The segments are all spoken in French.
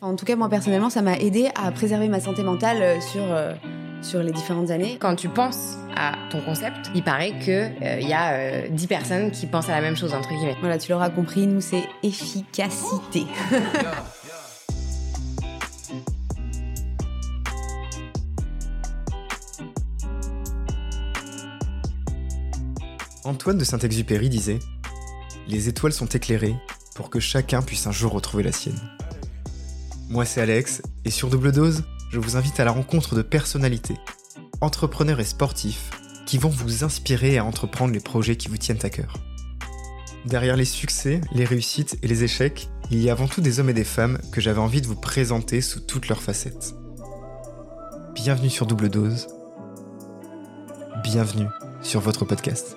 En tout cas, moi personnellement, ça m'a aidé à préserver ma santé mentale euh, sur, euh, sur les différentes années. Quand tu penses à ton concept, il paraît qu'il il y a 10 personnes qui pensent à la même chose, entre guillemets. Voilà, tu l'auras compris, nous, c'est efficacité. Antoine de Saint-Exupéry disait Les étoiles sont éclairées pour que chacun puisse un jour retrouver la sienne. Moi c'est Alex, et sur Double Dose, je vous invite à la rencontre de personnalités, entrepreneurs et sportifs, qui vont vous inspirer à entreprendre les projets qui vous tiennent à cœur. Derrière les succès, les réussites et les échecs, il y a avant tout des hommes et des femmes que j'avais envie de vous présenter sous toutes leurs facettes. Bienvenue sur Double Dose. Bienvenue sur votre podcast.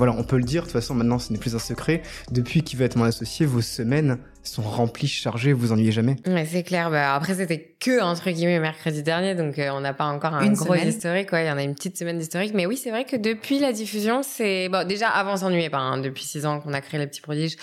Voilà, on peut le dire, de toute façon maintenant ce n'est plus un secret. Depuis qu'il va être mon associé, vos semaines sont remplies, chargées, vous ennuyez jamais. Ouais, c'est clair. Bah, après, c'était que, entre guillemets, mercredi dernier, donc euh, on n'a pas encore un gros historique. Ouais, il y en a une petite semaine d'historique. Mais oui, c'est vrai que depuis la diffusion, c'est... Bon, déjà, avant, on s'ennuyait pas. Hein, depuis six ans qu'on a créé Les Petits Prodiges,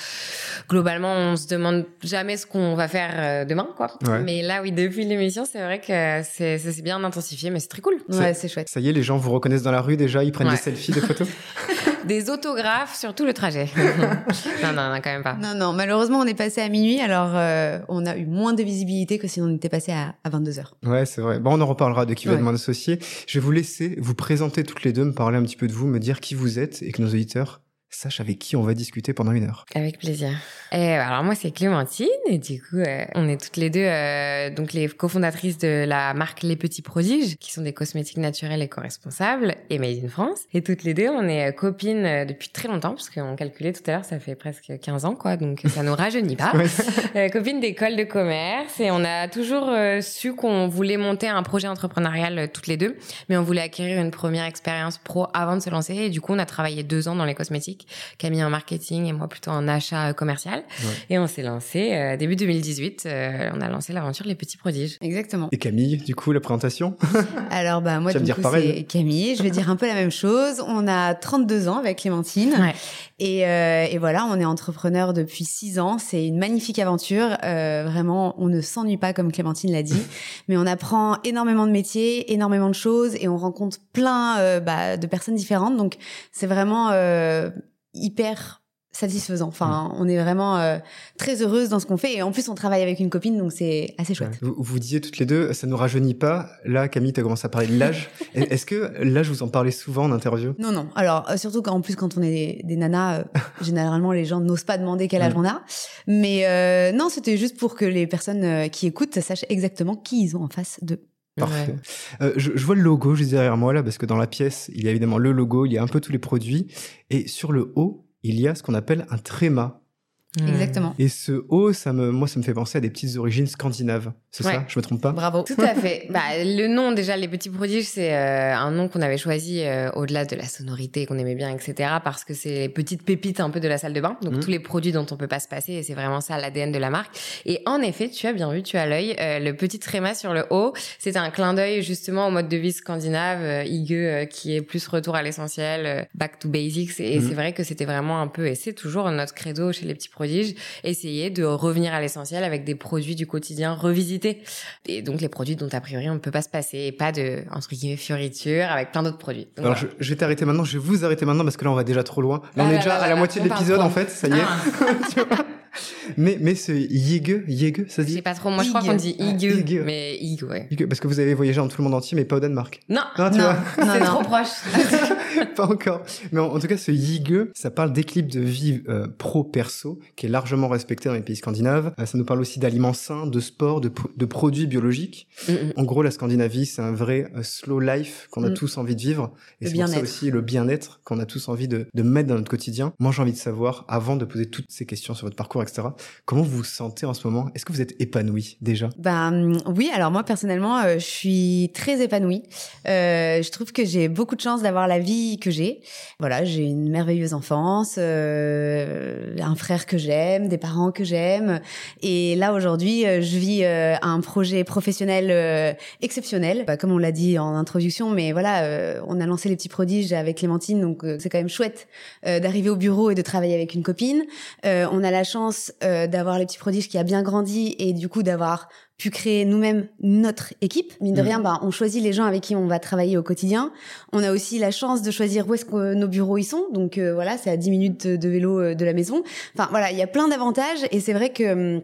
globalement, on se demande jamais ce qu'on va faire euh, demain, quoi. Mais là, oui, depuis l'émission, c'est vrai que c'est, ça s'est bien intensifié, mais c'est très cool. Ouais, c'est chouette. Ça y est, les gens vous reconnaissent dans la rue déjà, ils prennent des selfies, des photos des autographes sur tout le trajet. non, non, non, quand même pas. Non, non, malheureusement, on est passé à minuit, alors euh, on a eu moins de visibilité que si on était passé à, 22h. Ouais, c'est vrai. Bon, on en reparlera de qui va être mon associé. Je vais vous laisser vous présenter toutes les deux, me parler un petit peu de vous, me dire qui vous êtes et que nos auditeurs sache avec qui on va discuter pendant une heure. Avec plaisir. Et alors moi c'est Clémentine et du coup euh, on est toutes les deux euh, donc les cofondatrices de la marque Les Petits Prodiges qui sont des cosmétiques naturels et co-responsables et made in France et toutes les deux on est euh, copines depuis très longtemps parce qu'on calculait tout à l'heure ça fait presque 15 ans quoi donc ça nous rajeunit pas. copines d'école de commerce et on a toujours su qu'on voulait monter un projet entrepreneurial toutes les deux mais on voulait acquérir une première expérience pro avant de se lancer et du coup on a travaillé deux ans dans les cosmétiques Camille en marketing et moi plutôt en achat euh, commercial. Et on s'est lancé euh, début 2018. Euh, on a lancé l'aventure Les Petits Prodiges. Exactement. Et Camille, du coup, la présentation? Alors bah moi, du coup, c'est Camille. Je vais dire un peu la même chose. On a 32 ans avec Clémentine. Et, et, voilà, on est entrepreneur depuis 6 ans. C'est une magnifique aventure. vraiment, on ne s'ennuie pas comme Clémentine l'a dit, mais on apprend énormément de métiers, énormément de choses, et on rencontre plein bah, de personnes différentes. Donc c'est vraiment hyper satisfaisant. Enfin, mm. on est vraiment euh, très heureuse dans ce qu'on fait et en plus on travaille avec une copine donc c'est assez chouette. Vous, vous disiez toutes les deux, ça ne rajeunit pas. Là, Camille, tu as commencé à parler de l'âge. Est-ce que l'âge vous en parlez souvent en interview? Non, non. Alors euh, surtout qu'en plus quand on est des, nanas, euh, généralement les gens n'osent pas demander quel âge on a. Mais non, c'était juste pour que les personnes qui écoutent sachent exactement qui ils ont en face de. Parfait. je, je, vois le logo juste derrière moi là, parce que dans la pièce, il y a évidemment le logo, il y a un peu tous les produits. Et sur le haut, il y a ce qu'on appelle un tréma. Exactement. Et ce haut, ça me, moi, ça me fait penser à des petites origines scandinaves. C'est ça? Je me trompe pas? Bravo. Tout à fait. bah, le nom, déjà, les petits prodiges, c'est euh, un nom qu'on avait choisi euh, au-delà de la sonorité qu'on aimait bien, etc. Parce que c'est les petites pépites un peu de la salle de bain. Donc, hmm. tous les produits dont on peut pas se passer. Et c'est vraiment ça l'ADN de la marque. Et en effet, tu as bien vu, tu as l'œil. Euh, le petit tréma sur le haut, c'est un clin d'œil justement au mode de vie scandinave, higueux, qui est plus retour à l'essentiel, back to basics. Et hmm. c'est vrai que c'était vraiment un peu, et c'est toujours notre credo chez les petits prodiges, essayer de revenir à l'essentiel avec des produits du quotidien revisités. Et donc les produits dont a priori on ne peut pas se passer et pas de, entre guillemets, fioritures avec plein d'autres produits. Alors je, vais t'arrêter maintenant, je vais vous arrêter maintenant parce que là on va déjà trop loin. Là, on est déjà à la moitié de l'épisode en fait, ça y est. Ah. mais, mais ce Yige, Yige, ça se dit Je sais pas trop, moi je crois qu'on dit Yige, mais Yige, ouais. parce que vous avez voyagé dans tout le monde entier, mais pas au Danemark. Non, non, tu vois. c'est trop proche. pas encore. Mais en, tout cas, ce Yige, ça parle d'équilibre de vie euh, pro-perso, qui est largement respecté dans les pays scandinaves. Euh, ça nous parle aussi d'aliments sains, de sport, de, de produits biologiques. Mm, mm. En gros, la Scandinavie, c'est un vrai euh, slow life qu'on a mm. tous envie de vivre. Et c'est pour ça aussi le bien-être qu'on a tous envie de, de mettre dans notre quotidien. Moi, j'ai envie de savoir, avant de poser toutes ces questions sur votre parcours, comment vous vous sentez en ce moment? Est-ce que vous êtes épanoui déjà? Bah oui, alors moi personnellement, je suis très épanouie. je trouve que j'ai beaucoup de chance d'avoir la vie que j'ai. Voilà, j'ai une merveilleuse enfance, euh, un frère que j'aime, des parents que j'aime. Et là, aujourd'hui, euh, je vis euh, un projet professionnel exceptionnel. Bah, comme on l'a dit en introduction, mais voilà, on a lancé les petits prodiges avec Clémentine, donc c'est quand même chouette d'arriver au bureau et de travailler avec une copine. on a la chance d'avoir les petits prodiges qui a bien grandi et du coup d'avoir pu créer nous-mêmes notre équipe. Mine de mm. rien, bah, on choisit les gens avec qui on va travailler au quotidien. On a aussi la chance de choisir où est-ce que nos bureaux y sont. Donc euh, voilà, c'est à 10 minutes de vélo euh, de la maison. Enfin voilà, il y a plein d'avantages et c'est vrai que hum,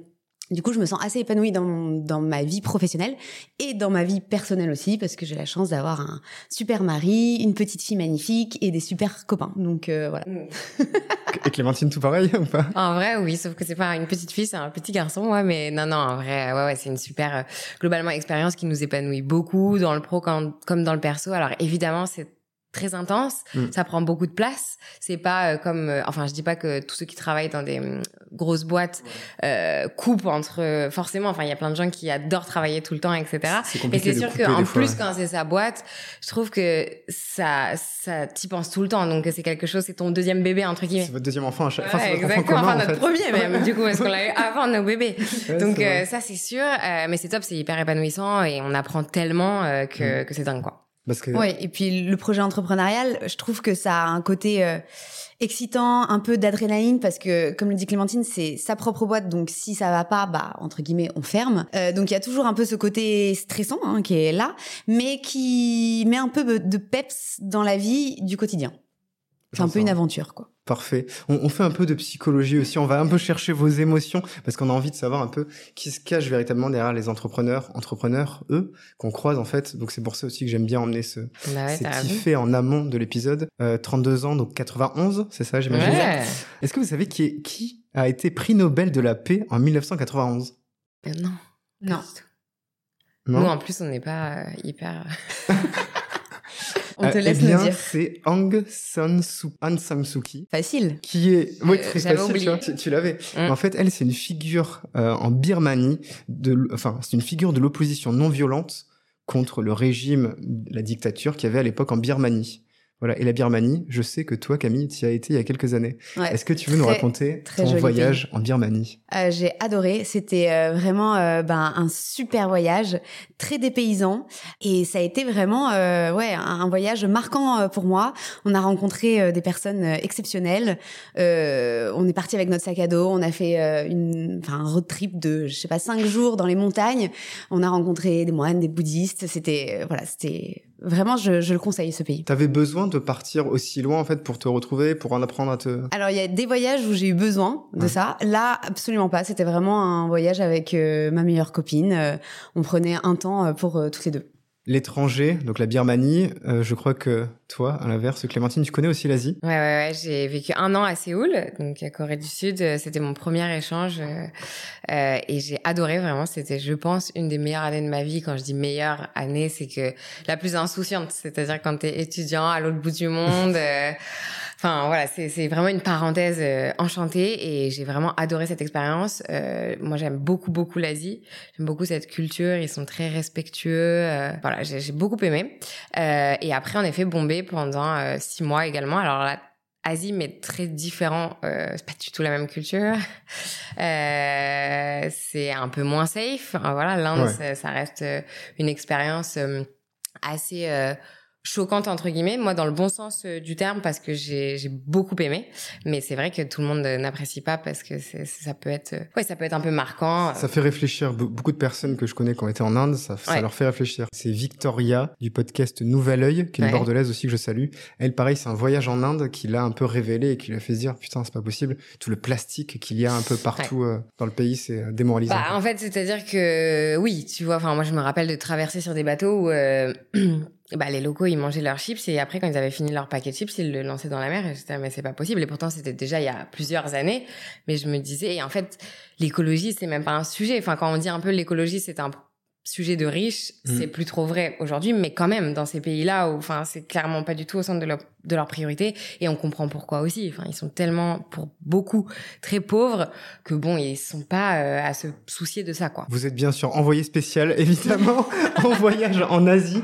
du coup, je me sens assez épanouie dans, dans ma vie professionnelle et dans ma vie personnelle aussi, parce que j'ai la chance d'avoir un super mari, une petite fille magnifique et des super copains. Donc euh, voilà. et Clémentine, tout pareil ou pas? En vrai, oui, sauf que c'est pas une petite fille, c'est un petit garçon, ouais, mais non, non, en vrai, ouais, ouais, c'est une super, euh, globalement, expérience qui nous épanouit beaucoup dans le pro comme, comme dans le perso. Alors évidemment, c'est très intense, mm. ça prend beaucoup de place. C'est pas euh, comme, euh, enfin, je dis pas que tous ceux qui travaillent dans des mm, grosses boîtes euh, coupent entre. forcément, enfin, il y a plein de gens qui adorent travailler tout le temps, etc. Mais c'est sûr qu'en plus, quand c'est sa boîte, je trouve que ça, ça t'y penses tout le temps. Donc c'est quelque chose, c'est ton deuxième bébé entre guillemets. C'est votre deuxième enfant à chaque fois. exactement. enfin, notre premier même. du coup, parce qu'on l'a eu avant nos bébés. Donc ça, c'est sûr. mais c'est top, c'est hyper épanouissant et on apprend tellement que, mm. que c'est dingue quoi. Parce que... Oui, et puis le projet entrepreneurial, je trouve que ça a un côté euh, excitant, un peu d'adrénaline, parce que, comme le dit Clémentine, c'est sa propre boîte, donc si ça va pas, bah, entre guillemets, on ferme. Euh, donc il y a toujours un peu ce côté stressant hein, qui est là, mais qui met un peu de peps dans la vie du quotidien. C'est un peu une aventure, quoi. Parfait. On, fait un peu de psychologie aussi. On va un peu chercher vos émotions parce qu'on a envie de savoir un peu qui se cache véritablement derrière les entrepreneurs, entrepreneurs eux qu'on croise en fait. Donc c'est pour ça aussi que j'aime bien emmener ce bah petit fait en amont de l'épisode. 32 euh, ans, donc 91, c'est ça, j'imagine. Est-ce que vous savez qui, est, qui a été prix Nobel de la paix en 1991 euh, Non. Non. non? Nous en plus on n'est pas euh, hyper. On te euh, laisse eh bien, dire. C'est Aung San Suu, Kyi. Facile. Qui est, oui, très facile, tu, l'avais. Mm. En fait, elle, c'est une figure euh, en Birmanie, de, enfin, c'est une figure de l'opposition non violente contre le régime, la dictature qu'il y avait à l'époque en Birmanie. Voilà. Et la Birmanie, je sais que toi, Camille, tu y as été il y a quelques années. Est-ce que tu veux nous raconter ton voyage en Birmanie? Euh, J'ai adoré. C'était euh, vraiment euh, ben, un super voyage, très dépaysant. Et ça a été vraiment ouais, un voyage marquant pour moi. On a rencontré des personnes exceptionnelles. on est parti avec notre sac à dos. On a fait une, un road trip de, je sais pas, cinq jours dans les montagnes. On a rencontré des moines, des bouddhistes. C'était voilà, c'était Vraiment, je, je, le conseille, ce pays. T'avais besoin de partir aussi loin, en fait, pour te retrouver, pour en apprendre à te... Alors, il y a des voyages où j'ai eu besoin de ça. Là, absolument pas. C'était vraiment un voyage avec euh, ma meilleure copine. Euh, on prenait un temps euh, pour toutes les deux. L'étranger, donc la Birmanie, euh, je crois que toi, à l'inverse, Clémentine, tu connais aussi l'Asie? Ouais, ouais, ouais. J'ai vécu un an à Séoul, donc à Corée du Sud. C'était mon premier échange euh, euh, et j'ai adoré vraiment. C'était, je pense, une des meilleures années de ma vie. Quand je dis meilleure année, c'est que la plus insouciante, c'est-à-dire quand tu es étudiant à l'autre bout du monde. Euh, Enfin voilà, c'est vraiment une parenthèse euh, enchantée et j'ai vraiment adoré cette expérience. Euh, moi, j'aime beaucoup beaucoup l'Asie. J'aime beaucoup cette culture. Ils sont très respectueux. Euh, voilà, j'ai beaucoup aimé. et après, on est fait Pendant six mois également. Alors là, Asie, mais très différent. c'est pas du tout la même culture. c'est un peu moins safe. Voilà, l'Inde, ça, reste une expérience assez choquante entre guillemets moi dans le bon sens euh, du terme parce que j'ai j'ai beaucoup aimé. Mais c'est vrai que tout le monde n'apprécie pas parce que ça peut être euh, ouais ça peut être un peu marquant. Ça fait réfléchir beaucoup de personnes que je connais qui ont été en Inde. Ça, ça leur fait réfléchir. C'est Victoria du podcast Nouvel Oeil qui est une bordelaise aussi que je salue. Elle pareil c'est un voyage en Inde qui l'a un peu révélé et qui lui a fait se dire putain c'est pas possible. Tout le plastique qu'il y a un peu partout euh, dans le pays c'est démoralisant. Bah, en fait c'est à dire que oui tu vois enfin moi je me rappelle de traverser sur des bateaux où bah, les locaux, ils mangeaient leurs chips et après, quand ils avaient fini leur paquet de chips, ils le lançaient dans la mer et j'étais, mais c'est pas possible. Et pourtant, c'était déjà il y a plusieurs années. Mais je me disais, et en fait, l'écologie, c'est même pas un sujet. Enfin, quand on dit un peu l'écologie, c'est un sujet de riche, mm. c'est plus trop vrai aujourd'hui, mais quand même, dans ces pays-là, où, enfin, c'est clairement pas du tout au centre de leur, de leur priorité, et on comprend pourquoi aussi. Enfin, ils sont tellement, pour beaucoup, très pauvres, que bon, ils sont pas euh, à se soucier de ça, quoi. Vous êtes bien sûr envoyé spécial, évidemment, en voyage en Asie.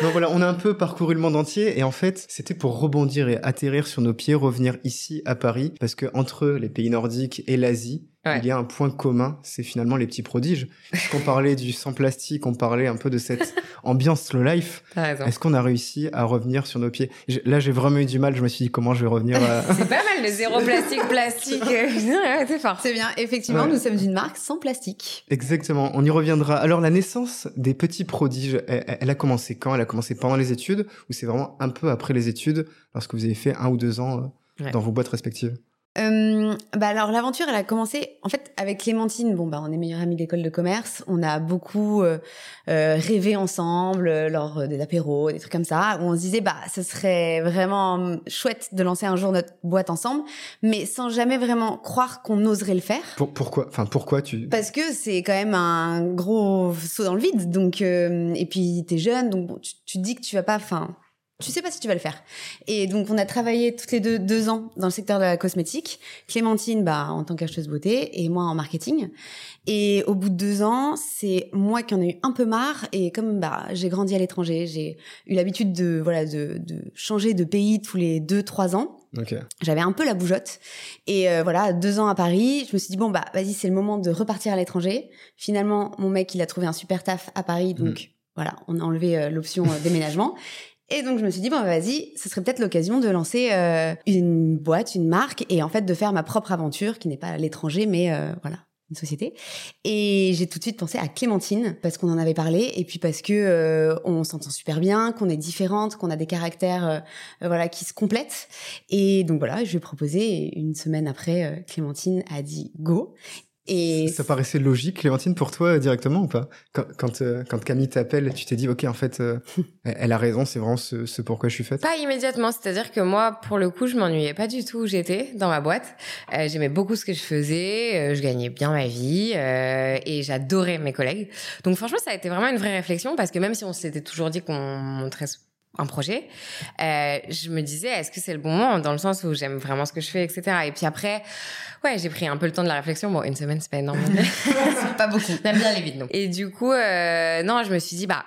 Voilà, on a un peu parcouru le monde entier et en fait, c'était pour rebondir et atterrir sur nos pieds, revenir ici à Paris, parce que entre les pays nordiques et l'Asie, il y a un point commun, c'est finalement les petits prodiges. Qu'on parlait du sans plastique, on parlait un peu de cette ambiance slow life. Est-ce qu'on a réussi à revenir sur nos pieds? Là, j'ai vraiment eu du mal. Je me suis dit comment je vais revenir. c'est pas mal le zéro plastique, plastique. c'est fort. C'est bien. Effectivement, nous sommes une marque sans plastique. Exactement. On y reviendra. Alors, la naissance des petits prodiges, elle, a commencé quand? Elle a commencé pendant les études ou c'est vraiment un peu après les études, lorsque vous avez fait un ou deux ans euh, dans vos boîtes respectives? Euh, bah alors l'aventure, elle a commencé en fait avec Clémentine. Bon bah on est meilleures amies d'école de commerce. On a beaucoup euh, euh rêvé ensemble euh, lors des apéros, des trucs comme ça, où on se disait bah ce serait vraiment chouette de lancer un jour notre boîte ensemble, mais sans jamais vraiment croire qu'on oserait le faire. Pour, pourquoi Enfin pourquoi tu Parce que c'est quand même un gros saut dans le vide. Donc euh, et puis t'es jeune, donc bon, tu, tu te dis que tu vas pas. Enfin tu sais pas si tu vas le faire. Et donc, on a travaillé toutes les deux deux ans dans le secteur de la cosmétique. Clémentine, bah, en tant qu'acheteuse beauté, et moi en marketing. Et au bout de deux ans, c'est moi qui en ai eu un peu marre. Et comme bah, j'ai grandi à l'étranger, j'ai eu l'habitude de voilà de, de, changer de pays tous les deux trois ans. Okay. J'avais un peu la bougeotte. Et euh, voilà, deux ans à Paris, je me suis dit bon bah vas-y, c'est le moment de repartir à l'étranger. Finalement, mon mec, il a trouvé un super taf à Paris, donc. Mm. Voilà, on a enlevé euh, l'option euh, déménagement. Et donc je me suis dit bon vas-y, ce serait peut-être l'occasion de lancer euh, une boîte, une marque et en fait de faire ma propre aventure qui n'est pas à l'étranger mais euh, voilà une société. Et j'ai tout de suite pensé à Clémentine parce qu'on en avait parlé et puis parce que euh, on s'entend super bien, qu'on est différentes, qu'on a des caractères voilà qui se complètent. Et donc voilà, je lui ai proposé une semaine après, Clémentine a dit go et ça, paraissait logique, Clémentine, pour toi directement ou pas? Quand, quand, euh, quand, Camille t'appelle, tu t'es dit, ok, en fait, euh, elle a raison, c'est vraiment ce, ce pourquoi je suis faite? Pas immédiatement, c'est-à-dire que moi, pour le coup, je m'ennuyais pas du tout où j'étais dans ma boîte. Euh, J'aimais beaucoup ce que je faisais, je gagnais bien ma vie et j'adorais mes collègues. Donc franchement, ça a été vraiment une vraie réflexion parce que même si on s'était toujours dit qu'on montrait un projet, euh, je me disais est-ce que c'est le bon moment dans le sens où j'aime vraiment ce que je fais, etc. Et puis après, ouais, j'ai pris un peu le temps de la réflexion. Bon, une semaine c'est pas énorme, pas beaucoup. J'aime bien les vides, non. Et du coup, euh, non, je me suis dit bah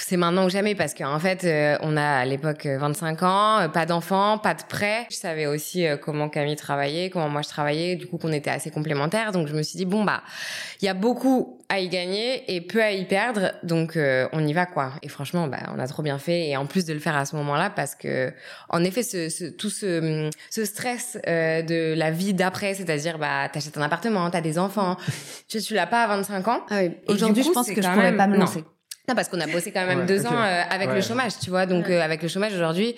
c'est maintenant ou jamais parce qu'en fait, euh, on a à l'époque 25 euh, ans, euh, pas d'enfants, pas de prêts. Je savais aussi comment Camille travaillait, comment moi je travaillais, du coup qu'on était assez complémentaires. Donc je me suis dit bon bah, il y a beaucoup à y gagner et peu à y perdre, donc on y va quoi. Et franchement, bah on a trop bien fait et en plus de le faire à ce moment-là parce que en effet, ce, ce tout ce, ce stress de la vie d'après, c'est-à-dire bah t'achètes un appartement, t'as des enfants, tu, tu l'as pas à 25 ans. Ah oui. Aujourd'hui, je pense que je pourrais pas me lancer. Non, parce qu'on a bossé quand même deux ans euh, avec le chômage, tu vois. Donc, euh, avec le chômage aujourd'hui,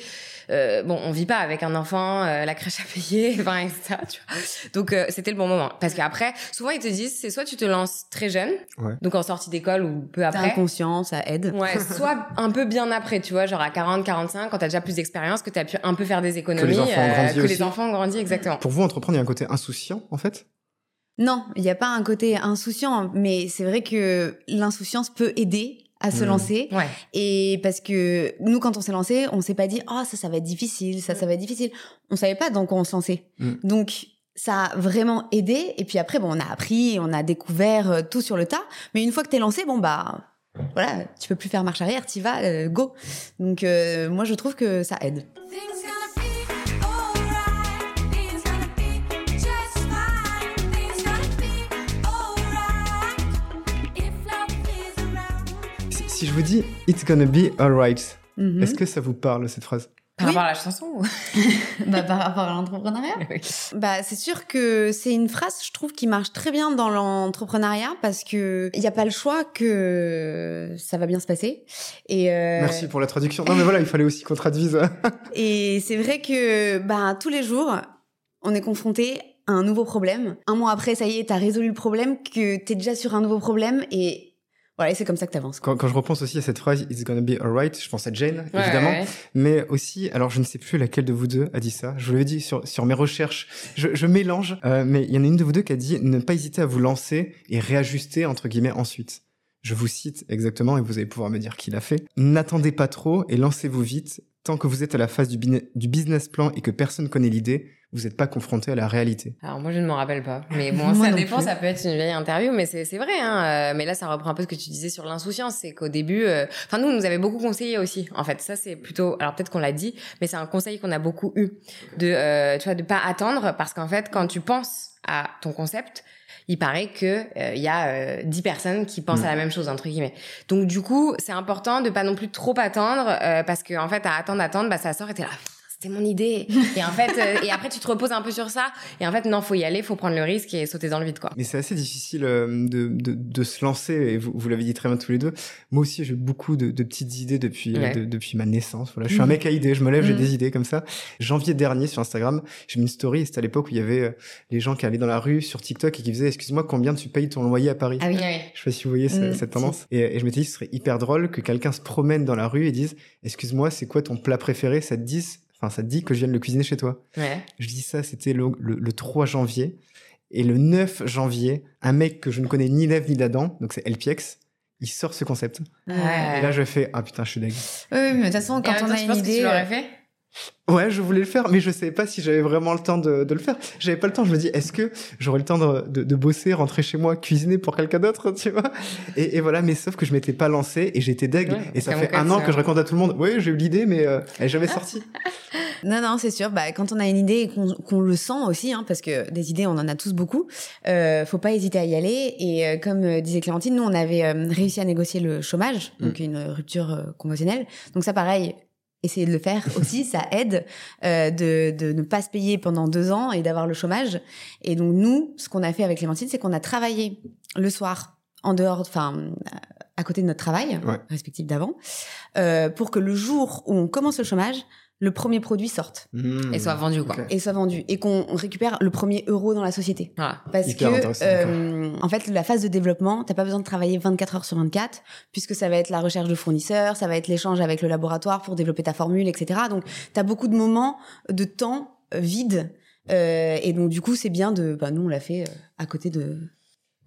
euh, bon, on vit pas avec un enfant, euh, la crèche à payer, enfin, etc. Tu vois. Donc, c'était le bon moment. Parce qu'après, souvent, ils te disent, c'est soit tu te lances très jeune, donc en sortie d'école ou peu après. T'as conscience, ça aide. Ouais, soit un peu bien après, tu vois, genre à 40, 45, quand t'as déjà plus d'expérience, que t'as pu un peu faire des économies. Que les enfants ont grandi. Que les enfants ont grandi, exactement. Pour vous, entreprendre, il y a un côté insouciant, en fait? Non, il n'y a pas un côté insouciant, mais c'est vrai que l'insouciance peut aider à se mmh. lancer. Et parce que nous, quand on s'est lancé, on s'est pas dit, oh, ça, ça va être difficile, ça, ça va être difficile. On savait pas dans quoi on se lançait. Mmh. Donc, ça a vraiment aidé. Et puis après, bon, on a appris, on a découvert euh, tout sur le tas. Mais une fois que t'es lancé, bon, bah, voilà, tu peux plus faire marche arrière, t'y vas, euh, go. Donc, euh, moi, je trouve que ça aide. Si je vous dis It's gonna be alright, mhm. est-ce que ça vous parle cette phrase? Par rapport à la chanson bah, Par rapport à l'entrepreneuriat bah, C'est sûr que c'est une phrase, je trouve, qui marche très bien dans l'entrepreneuriat parce que il n'y a pas le choix que ça va bien se passer. Et euh... Merci pour la traduction. Non, mais voilà, il fallait aussi qu'on traduise. et c'est vrai que bah, tous les jours, on est confronté à un nouveau problème. Un mois après, ça y est, tu as résolu le problème, que tu es déjà sur un nouveau problème et voilà, c'est comme ça que tu avances. Quand, quand, je repense aussi à cette phrase It's gonna be alright, je pense à Jane, évidemment. Mais aussi, alors je ne sais plus laquelle de vous deux a dit ça. Je vous l'ai dit sur, sur mes recherches. Je, je mélange, euh, mais il y en a une de vous deux qui a dit ne pas hésiter à vous lancer et réajuster, entre guillemets, ensuite. Je vous cite exactement et vous allez pouvoir me dire qui l'a fait. N'attendez pas trop et lancez-vous vite. Tant que vous êtes à la phase du, du business plan et que personne connaît l'idée, vous n'êtes pas confronté à la réalité Alors moi je ne m'en rappelle pas, mais bon ça dépend, ça peut être une vieille interview, mais c'est vrai. Hein, euh, mais là ça reprend un peu ce que tu disais sur l'insouciance, c'est qu'au début, euh, enfin nous on nous avait beaucoup conseillé aussi. En fait ça c'est plutôt, alors peut-être qu'on l'a dit, mais c'est un conseil qu'on a beaucoup eu de, euh, tu vois, de pas attendre parce qu'en fait quand tu penses à ton concept, il paraît que il y a dix personnes qui pensent à la mm. même chose entre guillemets. Donc du coup, c'est important de pas non plus trop attendre parce que en fait à attendre attendre bah ça sort et t'es là c'était mon idée. et en fait, euh, et après tu te reposes un peu sur ça. Et en fait, non, faut y aller, faut prendre le risque et sauter dans le vide, quoi. Mais c'est assez difficile euh, de, de, de, se lancer. Et vous, vous l'avez dit très bien tous les deux. Moi aussi, j'ai beaucoup de, de, petites idées depuis depuis ma naissance. Voilà, je suis un mec à idées. Je me lève, j'ai mm. des idées comme ça. Janvier dernier sur Instagram, j'ai mis une story. C'était à l'époque où il y avait euh, les gens qui allaient dans la rue sur TikTok et qui faisaient "Excuse-moi, combien tu payes ton loyer à Paris? Ah oui. oui. Je sais pas si vous voyez cette, mm. cette tendance. Et, et, je m'étais dit, ce serait hyper drôle que quelqu'un se promène dans la rue et dise "Excuse-moi, c'est quoi ton plat préféré? Ça te dit Enfin, ça te dit que je vienne le cuisiner chez toi. Ouais. Je dis ça, c'était le, le, 3 janvier. Et le 9 janvier, un mec que je ne connais ni d'Ève ni d'Adam, donc c'est LPX, il sort ce concept. Ouais. Et là, je fais, ah putain, je suis dingue. Oui, mais de toute façon, quand on a une idée. tu l'aurais euh, fait Ouais, je voulais le faire, mais je savais pas si j'avais vraiment le temps de, de le faire. J'avais pas le temps. Je me dis, est-ce que j'aurais le temps de, de, de, bosser, rentrer chez moi, cuisiner pour quelqu'un d'autre, tu vois? Et, et, voilà, mais sauf que je m'étais pas lancé et j'étais deg. et ça fait un an que je raconte à tout le monde. Oui, j'ai eu l'idée, mais euh, elle est jamais sortie. non, non, c'est sûr. Bah, quand on a une idée et qu'on le sent aussi, hein, parce que des idées, on en a tous beaucoup. Euh, faut pas hésiter à y aller. Et euh, comme euh, disait Clémentine, nous, on avait réussi à négocier le chômage, donc mm. une rupture conventionnelle. Donc ça, pareil, essayer de le faire aussi, ça aide euh, de, de ne pas se payer pendant deux ans et d'avoir le chômage. Et donc nous, ce qu'on a fait avec Clémentine, c'est qu'on a travaillé le soir en dehors, enfin à côté de notre travail respectif d'avant, euh, pour que le jour où on commence le chômage, le premier produit sorte. Mmh. et soit vendu quoi. Et soit vendu. Et qu'on récupère le premier euro dans la société. Parce que euh, en fait la phase de développement t'as pas besoin de travailler 24 heures sur 24 puisque ça va être la recherche de fournisseurs ça va être l'échange avec le laboratoire pour développer ta formule etc donc t'as beaucoup de moments de temps euh, vide euh, et donc du coup c'est bien de bah, nous on l'a fait euh, à côté de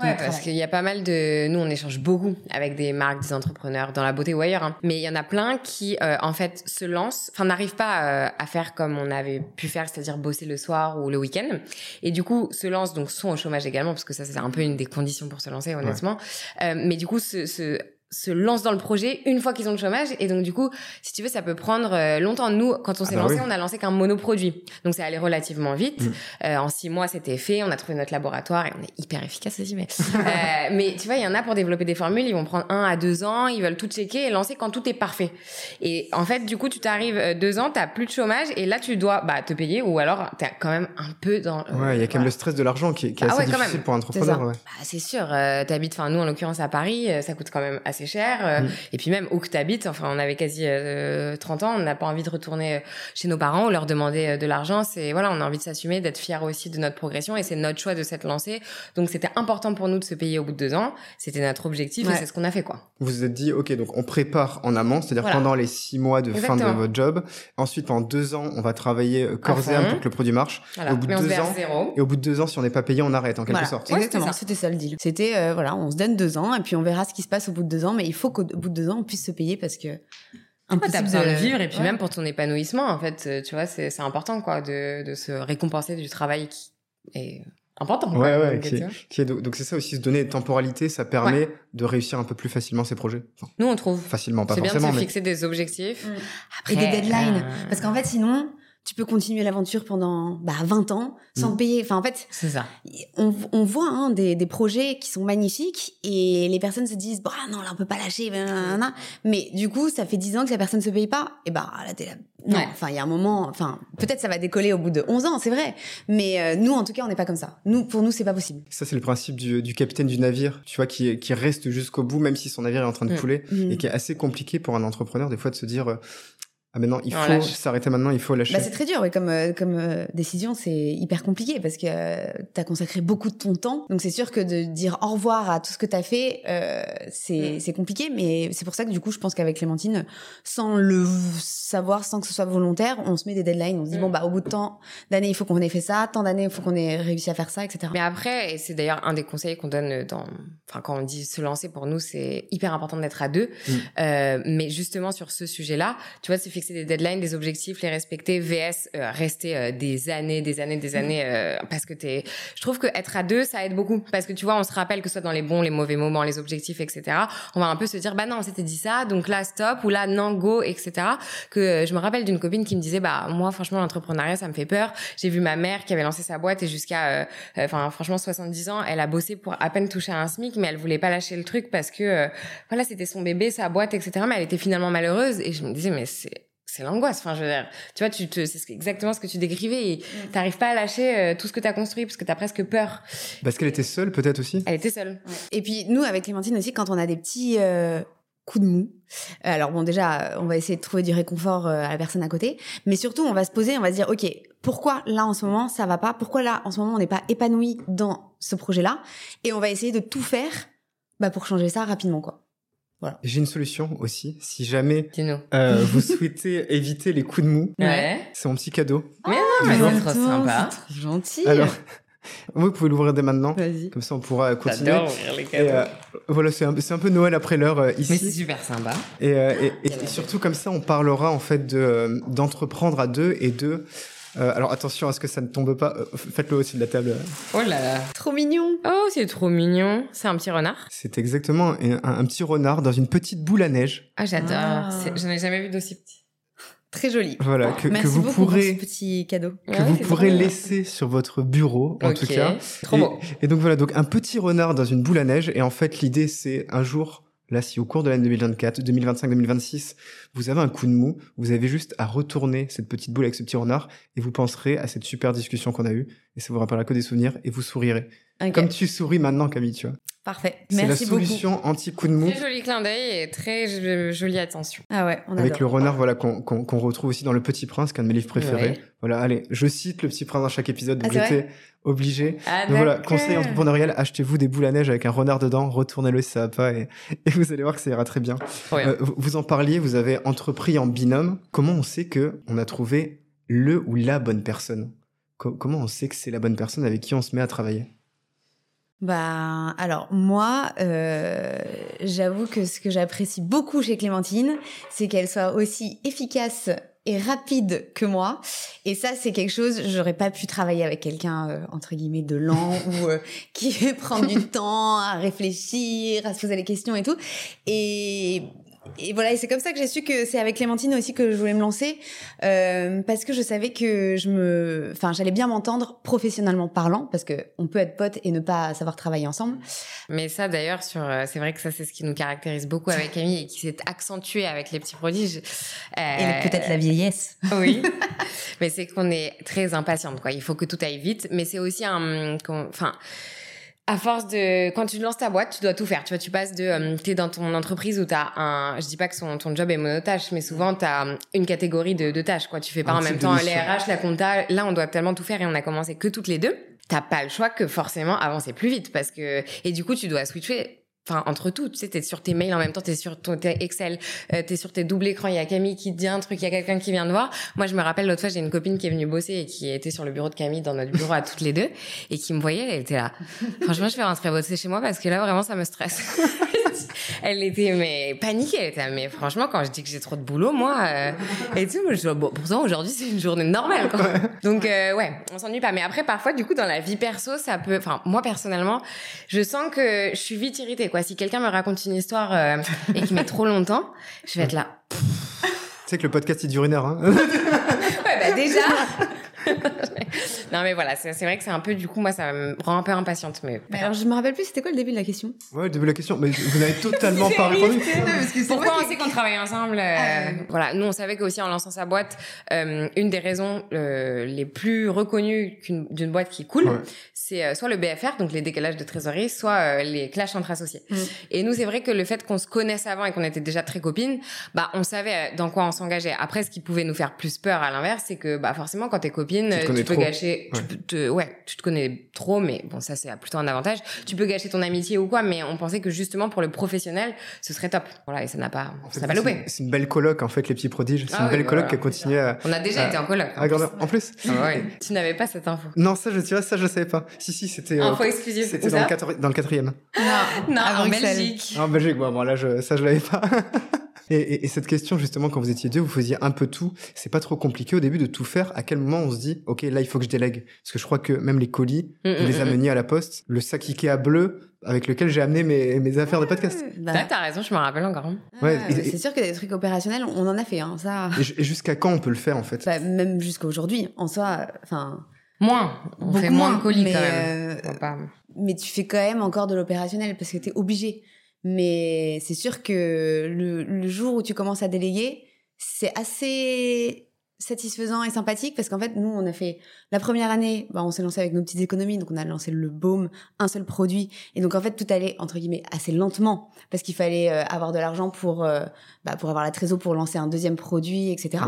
Ouais, parce qu'il y a pas mal de... Nous, on échange beaucoup avec des marques, des entrepreneurs, dans la beauté ou ailleurs. Hein. Mais il y en a plein qui, euh, en fait, se lancent, enfin, n'arrivent pas euh, à faire comme on avait pu faire, c'est-à-dire bosser le soir ou le week-end. Et du coup, se lancent, donc sont au chômage également, parce que ça, c'est un peu une des conditions pour se lancer, honnêtement. Euh, mais du coup, se, se se lancent dans le projet une fois qu'ils ont le chômage. Et donc du coup si tu veux ça peut prendre euh, longtemps. Nous quand on s'est ah bah lancé on a lancé qu'un monoproduit. Donc c'est allé relativement vite. Mm. euh, en six mois c'était fait. On a trouvé notre laboratoire et on est hyper efficace aussi mais euh, mais tu vois il y en a pour développer des formules. Ils vont prendre un à deux ans. Ils veulent tout checker et lancer quand tout est parfait. Et en fait du coup tu t'arrives euh, deux ans t'as plus de chômage et là tu dois bah te payer ou alors t'es quand même un peu dans ouais il y a quand même le stress de l'argent qui, qui, est ah assez difficile pour un entrepreneur ouais. bah, c'est sûr t'habites enfin nous en l'occurrence à Paris ça coûte quand même assez cher. Euh, mm. Et puis même où que t'habites, enfin, on avait quasi 30 euh, ans, on n'a pas envie de retourner euh, chez nos parents ou leur demander de l'argent. C'est voilà, on a envie de s'assumer, d'être fier aussi de notre progression et c'est notre choix de s'être lancé. Donc c'était important pour nous de se payer au bout de deux ans. C'était notre objectif et c'est ce qu'on a fait quoi. Vous vous êtes dit, ok, donc on prépare en amont, c'est-à-dire pendant les six mois de fin de votre job. Ensuite, pendant deux ans, on va travailler corps et âme pour que le produit marche. Au bout de deux ans, et au bout de deux ans, si on n'est pas payé, on arrête en quelque sorte. Exactement, c'était ça le deal. C'était voilà, on se donne deux ans et puis on verra ce qui se passe au bout de deux ans, mais il faut qu'au bout de deux ans, on puisse se payer parce que t'as besoin de vivre et puis même pour ton épanouissement en fait euh, tu vois c'est c'est important quoi de de se récompenser du travail qui est important ouais ouais qui donc c'est ça aussi se donner temporalité ça permet de réussir un peu plus facilement ses projets. Nous on trouve. facilement pas forcément c'est bien de se fixer des objectifs. Mm. Après, et des deadlines. euh, parce qu'en fait sinon tu peux continuer l'aventure pendant bah, 20 ans sans mm. payer. Enfin, en fait, c'est ça. On, on voit hein, des, des, projets qui sont magnifiques et les personnes se disent bah non là on peut pas lâcher, mais du coup ça fait 10 ans que la personne se paye pas. Et bah là t'es là. Non, enfin il y a un moment. Enfin peut-être ça va décoller au bout de 11 ans, c'est vrai. Mais euh, nous en tout cas on n'est pas comme ça. Nous pour nous c'est pas possible. Ça c'est le principe du, du, capitaine du navire, tu vois, qui, qui reste jusqu'au bout même si son navire est en train de mm. couler mm. et qui est assez compliqué pour un entrepreneur des fois de se dire euh, ah maintenant il faut s'arrêter maintenant, il faut lâcher. Bah, c'est très dur, oui, comme euh, comme euh, décision, c'est hyper compliqué parce que euh, tu as consacré beaucoup de ton temps. Donc c'est sûr que de dire au revoir à tout ce que tu as fait, c'est mm. c'est compliqué, mais c'est pour ça que du coup, je pense qu'avec Clémentine, sans le savoir, sans que ce soit volontaire, on se met des deadlines, on se dit mm. bon bah au bout de temps d'années, il faut qu'on ait fait ça, tant d'années, il faut qu'on ait réussi à faire ça, etc. Mais après, et c'est d'ailleurs un des conseils qu'on donne dans, enfin quand on dit se lancer pour nous, c'est hyper important d'être à deux. Mm. mais justement sur ce sujet-là, tu vois, c'est fixer des deadlines, des objectifs, les respecter, vs euh, rester euh, des années, des années, des années, euh, parce que t'es. Je trouve que être à deux, ça aide beaucoup, parce que tu vois, on se rappelle que ce soit dans les bons, les mauvais moments, les objectifs, etc. On va un peu se dire, bah non, on s'était dit ça, donc là stop, ou là non go, etc. Que je me rappelle d'une copine qui me disait, bah moi franchement l'entrepreneuriat ça me fait peur. J'ai vu ma mère qui avait lancé sa boîte et jusqu'à, enfin franchement 70 ans, elle a bossé pour à peine toucher un SMIC, mais elle voulait pas lâcher le truc parce que voilà c'était son bébé, sa boîte, etc. Mais elle était finalement malheureuse et je me disais mais c'est c'est l'angoisse. Enfin, je veux dire, tu vois, tu te, c'est exactement ce que tu décrivais et mm. t'arrives pas à lâcher euh, tout ce que tu as construit parce que tu as presque peur. Parce qu'elle était seule, peut-être aussi? Elle était seule. Et puis nous, avec Clémentine aussi, quand on a des petits euh, coups de mou. Alors bon, déjà, on va essayer de trouver du réconfort euh, à la personne à côté, mais surtout, on va se poser, on va se dire, ok, pourquoi là en ce moment ça va pas? Pourquoi là en ce moment on n'est pas épanoui dans ce projet-là? Et on va essayer de tout faire bah, pour changer ça rapidement, quoi. J'ai une solution aussi. Si jamais euh, vous souhaitez éviter les coups de mou, c'est mon petit cadeau. Mais non, mais c'est trop sympa. Gentil. Alors, vous pouvez l'ouvrir dès maintenant. Comme ça, on pourra continuer. ouvrir les cadeaux. Euh, voilà, c'est un, un, peu Noël après l'heure euh, ici. Mais c'est super sympa. Et, et, surtout comme ça, on parlera en fait de d'entreprendre à deux et de euh, alors attention à ce que ça ne tombe pas. Euh, faites-le aussi de la table. Oh là là. Trop mignon. Oh, c'est trop mignon. C'est un petit renard C'est exactement un, petit renard dans une petite boule à neige. Ah, j'adore. Ah. Je n'ai jamais vu d'aussi petit. Très joli. Voilà, que, Merci vous beaucoup pourrez, pour ce petit cadeau. Que vous pourrez laisser sur votre bureau, en tout cas. Trop beau. Et donc voilà, donc un petit renard dans une boule à neige. Et en fait, l'idée, c'est un jour Là, si au cours de l'année 2024, 2025, 2026, vous avez un coup de mou, vous avez juste à retourner cette petite boule avec ce petit renard et vous penserez à cette super discussion qu'on a eue et ça vous rappellera que des souvenirs et vous sourirez. Comme tu souris maintenant, Camille, tu vois. Parfait. Merci beaucoup. C'est la solution anti-coup de mou. Très joli clin d'œil et très jolie attention. Ah ouais, on Avec le renard, voilà, qu'on retrouve aussi dans Le Petit Prince, qui est un de mes livres préférés. Voilà, allez, je cite Le Petit Prince dans chaque épisode, donc ah, j'étais obligé. Ah, donc voilà, conseil entrepreneurial, achetez-vous des boules à neige avec un renard dedans, retournez-le si ça va pas et, vous allez voir que ça ira très bien. Euh, vous en parliez, vous avez entrepris en binôme. Comment on sait que on a trouvé le ou la bonne personne? Comment on sait que c'est la bonne personne avec qui on se met à travailler? Bah, alors moi, euh, j'avoue que ce que j'apprécie beaucoup chez Clémentine, c'est qu'elle soit aussi efficace et rapide que moi. Et ça, c'est quelque chose, j'aurais pas pu travailler avec quelqu'un, euh, entre guillemets, de lent ou euh, qui prend du temps à réfléchir, à se poser les questions et tout. Et et voilà, et c'est comme ça que j'ai su que c'est avec Clémentine aussi que je voulais me lancer, euh, parce que je savais que je me, enfin, j'allais bien m'entendre professionnellement parlant, parce que on peut être potes et ne pas savoir travailler ensemble. Mais ça, d'ailleurs, sur, euh, c'est vrai que ça, c'est ce qui nous caractérise beaucoup avec Camille et qui s'est accentué avec les petits prodiges. Euh, et peut-être la vieillesse. Oui. mais c'est qu'on est très impatiente, quoi. Il faut que tout aille vite, mais c'est aussi un, enfin à force de quand tu lances ta boîte, tu dois tout faire. Tu vois, tu passes de euh, tu es dans ton entreprise où tu as un je dis pas que son, ton job est monotâche, mais souvent tu as une catégorie de, de tâches quoi. Tu fais pas en même temps les RH, la compta. Là, on doit tellement tout faire et on a commencé que toutes les deux. T'as pas le choix que forcément avancer plus vite parce que et du coup, tu dois switcher enfin entre tout tu sais t'es sur tes mails en même temps t'es sur ton Excel euh, t'es sur tes doubles écrans il y a Camille qui te dit un truc il y a quelqu'un qui vient de voir moi je me rappelle l'autre fois j'ai une copine qui est venue bosser et qui était sur le bureau de Camille dans notre bureau à toutes les deux et qui me voyait elle était là franchement je vais rentrer bosser chez moi parce que là vraiment ça me stresse elle était mais paniquée. Elle était mais franchement quand je dis que j'ai trop de boulot moi euh, et tout, je bon pourtant aujourd'hui c'est une journée normale quoi. Donc euh, ouais, on s'ennuie pas. Mais après parfois du coup dans la vie perso ça peut, enfin moi personnellement je sens que je suis vite irritée quoi. Si quelqu'un me raconte une histoire euh, et qui met trop longtemps, je vais être là. Tu sais que le podcast il dure une heure hein. ouais bah déjà. non, mais voilà, c'est vrai que c'est un peu, du coup, moi, ça me rend un peu impatiente. Mais, alors, je me rappelle plus, c'était quoi le début de la question? Ouais, le début de la question. Mais vous n'avez totalement pas répondu. Pourquoi on sait qu'on travaille ensemble euh, ah, Voilà, nous, on savait qu'aussi en lançant sa boîte, euh, une des raisons euh, les plus reconnues d'une boîte qui coule, c'est soit le BFR, donc les décalages de trésorerie, soit les clashs entre associés. Mm. Et nous, c'est vrai que le fait qu'on se connaisse avant et qu'on était déjà très copines, bah, on savait dans quoi on s'engageait. Après, ce qui pouvait nous faire plus peur à l'inverse, c'est que, bah, forcément, quand t'es copine, tu, peux gâcher, tu peux te, ouais, tu te connais trop, mais bon, ça, c'est plutôt un avantage. Tu peux gâcher ton amitié ou quoi, mais on pensait que justement, pour le professionnel, ce serait top. Voilà, et ça n'a pas, ça n'a pas loupé. C'est une belle coloc, en fait, les petits prodiges. C'est ah une belle coloc qui a continué à... On a déjà été en coloc. En, plus. en plus. Ah ouais. tu n'avais pas cette info. Non, ça, je dirais, ça, je savais pas. Si, si, c'était. Info exclusive. C'était dans, le dans le quatrième. Non, non, en Belgique. En Belgique, bon, bon là, je, ça, je l'avais pas. Et, cette question, justement, quand vous étiez deux, vous faisiez un peu tout. C'est pas trop compliqué au début de tout faire. À quel moment on se dit, OK, là, il faut que je délègue? Parce que je crois que même les colis, mm, vous les mm, ameniez à la poste. Le sac Ikea bleu, avec lequel j'ai amené mes, mes, affaires de podcast. Bah, t'as raison, je me rappelle encore. Ouais, c'est sûr que des trucs opérationnels, on en a fait, hein, ça. Et, jusqu'à quand on peut le faire, en fait? Bah, même jusqu'à aujourd'hui. En soi, enfin. Moins. On fait moins, de colis, quand même. Euh, mais tu fais quand même encore de l'opérationnel parce que t'es obligé. Mais c'est sûr que le, jour où tu commences à déléguer, c'est assez satisfaisant et sympathique parce qu'en fait, nous, on a fait la première année, bah, on s'est lancé avec nos petites économies, donc on a lancé le baume, un seul produit, et donc en fait, tout allait entre guillemets assez lentement parce qu'il fallait euh, avoir de l'argent pour euh, bah, pour avoir la trésor pour lancer un deuxième produit, etc.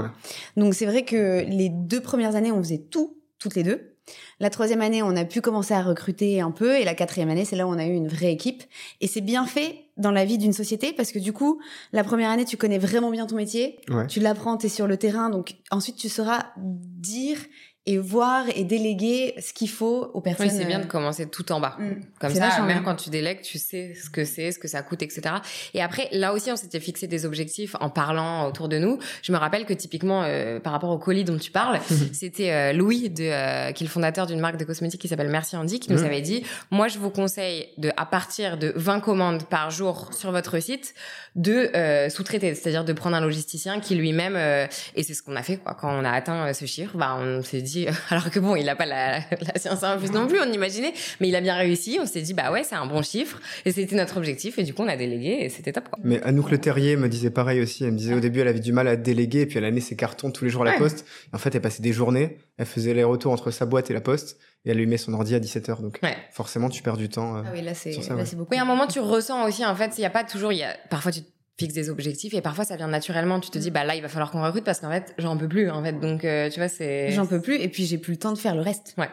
Donc c'est vrai que les deux premières années, on faisait tout toutes les deux. La troisième année, on a pu commencer à recruter un peu, et la quatrième année, c'est là où on a eu une vraie équipe. Et c'est bien fait dans la vie d'une société parce que du coup, la première année, tu connais vraiment bien ton métier, tu l'apprends, tu es sur le terrain, donc ensuite tu sauras dire et voir et déléguer ce qu'il faut aux personnes. Oui, c'est bien de euh, commencer tout en bas. Mm. Comme ça, même quand tu délègues, tu sais ce que c'est, ce que ça coûte, etc. Et après, là aussi, on s'était fixé des objectifs en parlant autour de nous. Je me rappelle que typiquement, euh, par rapport au colis dont tu parles, c'était euh, Louis, de, qui est le fondateur d'une marque de cosmétiques qui s'appelle Merci Andy, qui nous mm. avait dit, moi, je vous conseille de, à partir de 20 commandes par jour sur votre site, de sous-traiter, c'est-à-dire de prendre un logisticien qui lui-même, et c'est ce qu'on a fait, quoi. Quand on a atteint ce chiffre, bah, on s'est dit, alors que bon, il n'a pas la, la science infuse non plus, on imaginait, mais il a bien réussi. On s'est dit, bah ouais, c'est un bon chiffre, et c'était notre objectif, et du coup, on a délégué, et c'était top. Quoi. Mais Anouk Le Terrier me disait pareil aussi. Elle me disait au début, elle avait du mal à déléguer, et puis elle a ses cartons tous les jours à la poste. en fait, elle passait des journées, elle faisait les retours entre sa boîte et la poste, et elle allumait son ordi à 17h. Donc, forcément, tu perds du temps. Euh, ah oui, là, c'est beaucoup. Oui, à un moment, tu ressens aussi, en fait, il n'y a pas toujours, il y a, parfois, tu fixe des objectifs et parfois ça vient naturellement tu te dis bah là il va falloir qu'on recrute parce qu'en fait j'en peux plus en fait donc euh, tu vois c'est j'en peux plus et puis j'ai plus le temps de faire le reste ouais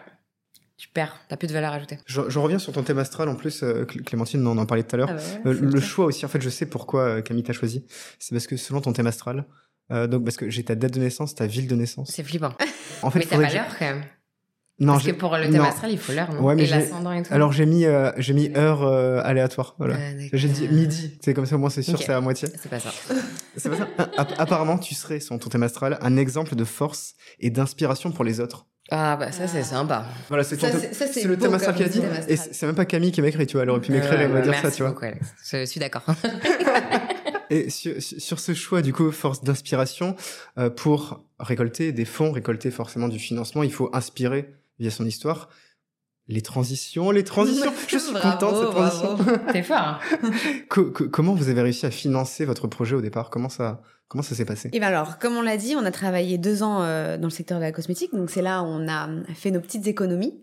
tu perds, t'as plus de valeur ajoutée. Je, je, reviens sur ton thème astral en plus, euh, Clémentine, on en parlait tout à l'heure. Ah bah euh, le choix aussi, en fait, je sais pourquoi Camille t'a choisi. C'est parce que selon ton thème astral, donc parce que j'ai ta date de naissance, ta ville de naissance. C'est flippant. En fait, mais t'as valeur quand même. Non, Parce que pour le thème astral, il faut l'heure, non ouais, mais et l'ascendant et tout. Alors j'ai mis euh, j'ai mis heure euh, aléatoire, voilà. Ah, j'ai dit midi, c'est comme ça au moins c'est sûr, c'est à moitié. C'est pas ça. c'est pas ça. Apparemment, tu serais sur ton thème astral un exemple de force et d'inspiration pour les autres. Ah bah ça c'est sympa. Voilà, c'est c'est le thème astral qui a dit et c'est même pas Camille qui m'a écrit, tu vois, elle aurait pu m'écrire et me dire ça, tu vois. Beaucoup, Alex. Je suis d'accord. et sur, sur, ce choix du coup force d'inspiration euh, pour récolter des fonds, récolter forcément du financement, il faut inspirer via son histoire. Les transitions, les transitions. Je suis content de cette transition. T'es fort. comment vous avez réussi à financer votre projet au départ? Comment ça, Comment ça s'est passé? Et eh ben alors, comme on l'a dit, on a travaillé deux ans euh, dans le secteur de la cosmétique, donc c'est là où on a fait nos petites économies.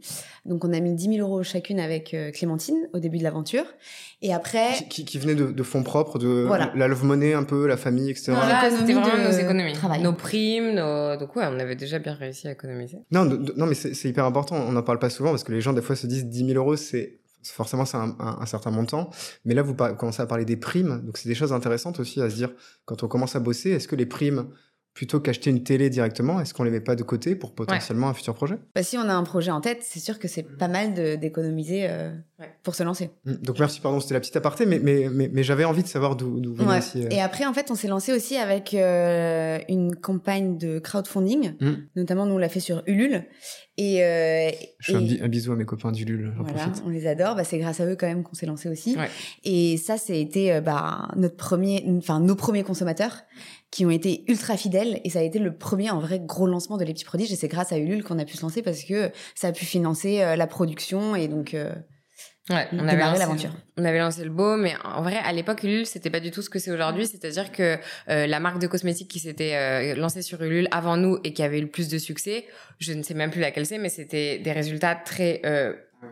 Donc on a mis 10 000 euros chacune avec euh, Clémentine au début de l'aventure. Et après... Qui, qui venait de, de, fonds propres, de la love money un peu, la famille, etc. Non, c'était vraiment nos économies. Nos primes, nos... donc ouais, on avait déjà bien réussi à économiser. Non, non mais c'est hyper important, on n'en parle pas souvent parce que les gens des fois se disent 10 000 euros, c'est forcément c'est un, certain montant. Mais là, vous commencez à parler des primes, donc c'est des choses intéressantes aussi à se dire quand on commence à bosser. Est-ce que les primes plutôt qu'acheter une télé directement, est-ce qu'on les met pas de côté pour potentiellement un futur projet? Bah, Si on a un projet en tête, c'est sûr que c'est pas mal d'économiser euh, pour se lancer. Mmh. Donc merci, pardon, c'était la petite aparté, mais, mais, mais, j'avais envie de savoir d'où vous venez euh. Et après, en fait, on s'est lancé aussi avec euh, une campagne de crowdfunding, mmh. notamment nous on l'a fait sur Ulule. Et, Je fais Un, bisou à mes copains d'Ulule, j'en voilà, On les adore, bah, c'est grâce à eux quand même qu'on s'est lancé aussi. Et ça, c'était bah, notre premier, enfin nos premiers consommateurs qui ont été ultra fidèles. Et ça a été le premier en vrai gros lancement de Les Petits Prodiges. Et c'est grâce à Ulule qu'on a pu se lancer parce que ça a pu financer euh, la production. Et donc euh, Ouais, on avait lancé l'aventure. On avait lancé le beau, mais en vrai, à l'époque, Ulule, c'était pas du tout ce que c'est aujourd'hui. C'est-à-dire que euh, la marque de cosmétiques qui s'était lancée sur Ulule avant nous et qui avait eu le plus de succès, je ne sais même plus laquelle c'est, mais c'était des résultats très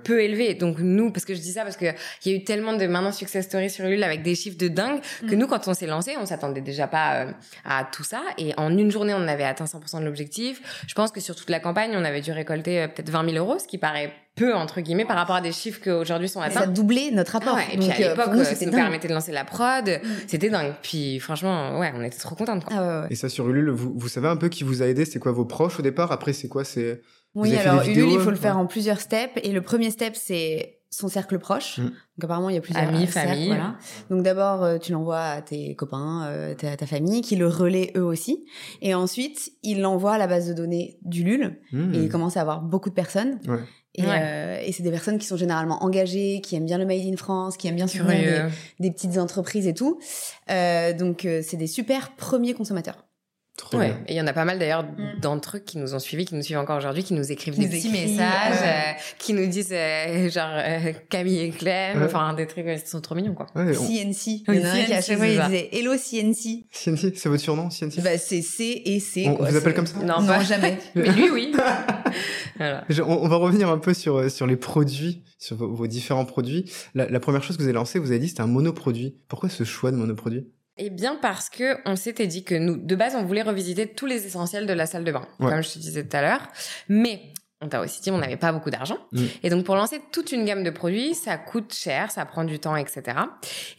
peu élevé. Donc nous, parce que je dis ça parce que il y a eu tellement de maintenant success stories sur Ulule avec des chiffres de dingue que mm. nous, quand on s'est lancé, on s'attendait déjà pas euh, à tout ça. Et en une journée, on avait atteint 100% de l'objectif. Je pense que sur toute la campagne, on avait dû récolter euh, peut-être 20 000 euros, ce qui paraît peu entre guillemets par rapport à des chiffres qui aujourd'hui sont atteints. Ça a doublé notre apport. et puis à euh, l'époque, ça nous permettait de lancer la prod. Mm. C'était dingue. Puis franchement, ouais, on était trop contentes. Ah et ça sur Ulule, vous, vous savez un peu qui vous a aidé? C'est quoi vos proches au départ? Après, c'est quoi? C'est oui, alors Ulule, il faut le faire en plusieurs steps. Et le premier step, c'est son cercle proche. Mm. Donc apparemment, il y a plusieurs amis, famille. Voilà. Donc d'abord, euh, tu l'envoies à tes copains, euh, à ta famille, qui le relaient eux aussi. Et ensuite, il l'envoie à la base de données du LUL. Mm. Et il commence à avoir beaucoup de personnes. Ouais. Et, euh, et c'est des personnes qui sont généralement engagées, qui aiment bien le Made in France, qui aiment bien soutenir des, des, petites entreprises et tout. Euh, donc euh, c'est des super premiers consommateurs. Trop ouais. Et il y en a pas mal d'ailleurs mm. d'entre eux qui nous ont suivis, qui nous suivent encore aujourd'hui, qui nous écrivent des petits messages, euh, qui nous disent euh, genre euh, Camille et Clem, enfin des trucs qui sont trop mignons quoi. Ouais, CNC. Il y en a un qui à chaque fois il disait Hello CNC. CNC, c'est votre surnom CNC Bah c'est C et C. On vous appelle comme ça Non, non jamais. Mais lui oui. voilà. on, va revenir un peu sur sur les produits, sur vos, différents produits. La, la, première chose que vous avez lancé, vous avez dit c'était un monoproduit. Pourquoi ce choix de monoproduit? Eh bien parce que on s'était dit que nous, de base, on voulait revisiter tous les essentiels de la salle de bain, comme je te disais tout à l'heure. Mais on t'a aussi dit on n'avait pas beaucoup d'argent. Mm. Et donc pour lancer toute une gamme de produits, ça coûte cher, ça prend du temps, etc.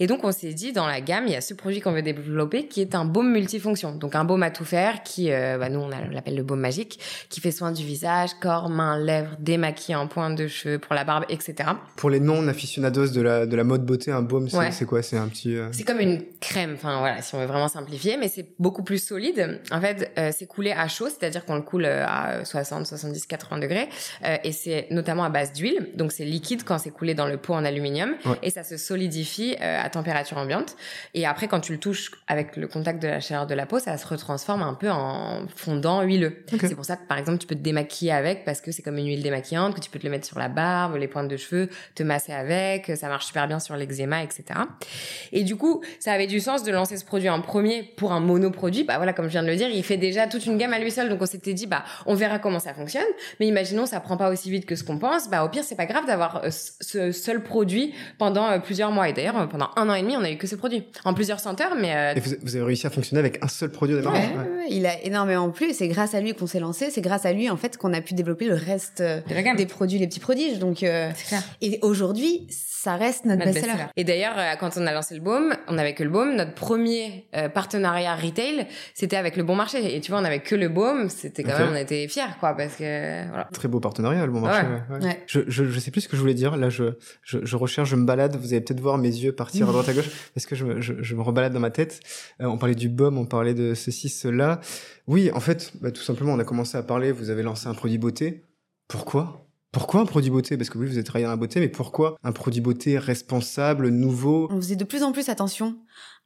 Et donc on s'est dit dans la gamme, il y a ce produit qu'on veut développer qui est un baume multifonction. Donc un baume à tout faire qui, euh, bah, nous on l'appelle le baume magique, qui fait soin du visage, corps, mains, lèvres, démaquillant, pointe de cheveux, pour la barbe, etc. Pour les non aficionados de la, de la mode beauté, un baume c'est quoi? C'est un petit... Euh, c'est comme une crème, enfin voilà, si on veut vraiment simplifier, mais c'est beaucoup plus solide. En fait, euh, c'est coulé à chaud, c'est-à-dire qu'on le coule à 60, 70, 80 degrés euh, et c'est notamment à base d'huile. Donc c'est liquide quand c'est coulé dans le pot en aluminium et ça se solidifie euh, à température ambiante. Et après quand tu le touches avec le contact de la chaleur de la peau, ça se retransforme un peu en fondant huileux. C'est pour ça que par exemple tu peux te démaquiller avec parce que c'est comme une huile démaquillante que tu peux te le mettre sur la barbe, les pointes de cheveux, te masser avec, ça marche super bien sur l'eczéma, etc. Et du coup, ça avait du sens de lancer ce produit en premier pour un monoproduit. Bah voilà, comme je viens de le dire, il fait déjà toute une gamme à lui seul. Donc on s'était dit, bah on verra comment ça fonctionne. Mais imaginons ça prend pas aussi vite que ce qu'on pense, bah au pire c'est pas grave d'avoir euh, ce seul produit pendant euh, plusieurs mois. Et d'ailleurs euh, pendant un an et demi on a eu que ce produit en plusieurs senteurs, mais et vous, avez réussi à fonctionner avec un seul produit au démarrage. Ouais, il a énormément plu. C'est grâce à lui qu'on s'est lancé. C'est grâce à lui en fait qu'on a pu développer le reste des produits les petits prodiges. Donc et aujourd'hui ça reste notre, best-seller. et d'ailleurs, quand on a lancé le baume, on n'avait que le baume. Notre premier partenariat retail, c'était avec le Bon Marché. Et tu vois, on n'avait que le baume. C'était quand même, on était fiers, quoi, parce que voilà. Très beau partenariat, le bon marché. Ouais. Je, je, je, sais plus ce que je voulais dire. Là, je, je, je recherche, je me balade. Vous allez peut-être voir mes yeux partir à droite à gauche parce que je me, je, me rebalade dans ma tête. Euh, on parlait du baume, on parlait de ceci, cela. Oui, en fait, bah, tout simplement, on a commencé à parler. Vous avez lancé un produit beauté. Pourquoi? Pourquoi un produit beauté? Parce que oui, vous êtes travaillé dans la beauté, mais pourquoi un produit beauté responsable, nouveau? On faisait de plus en plus attention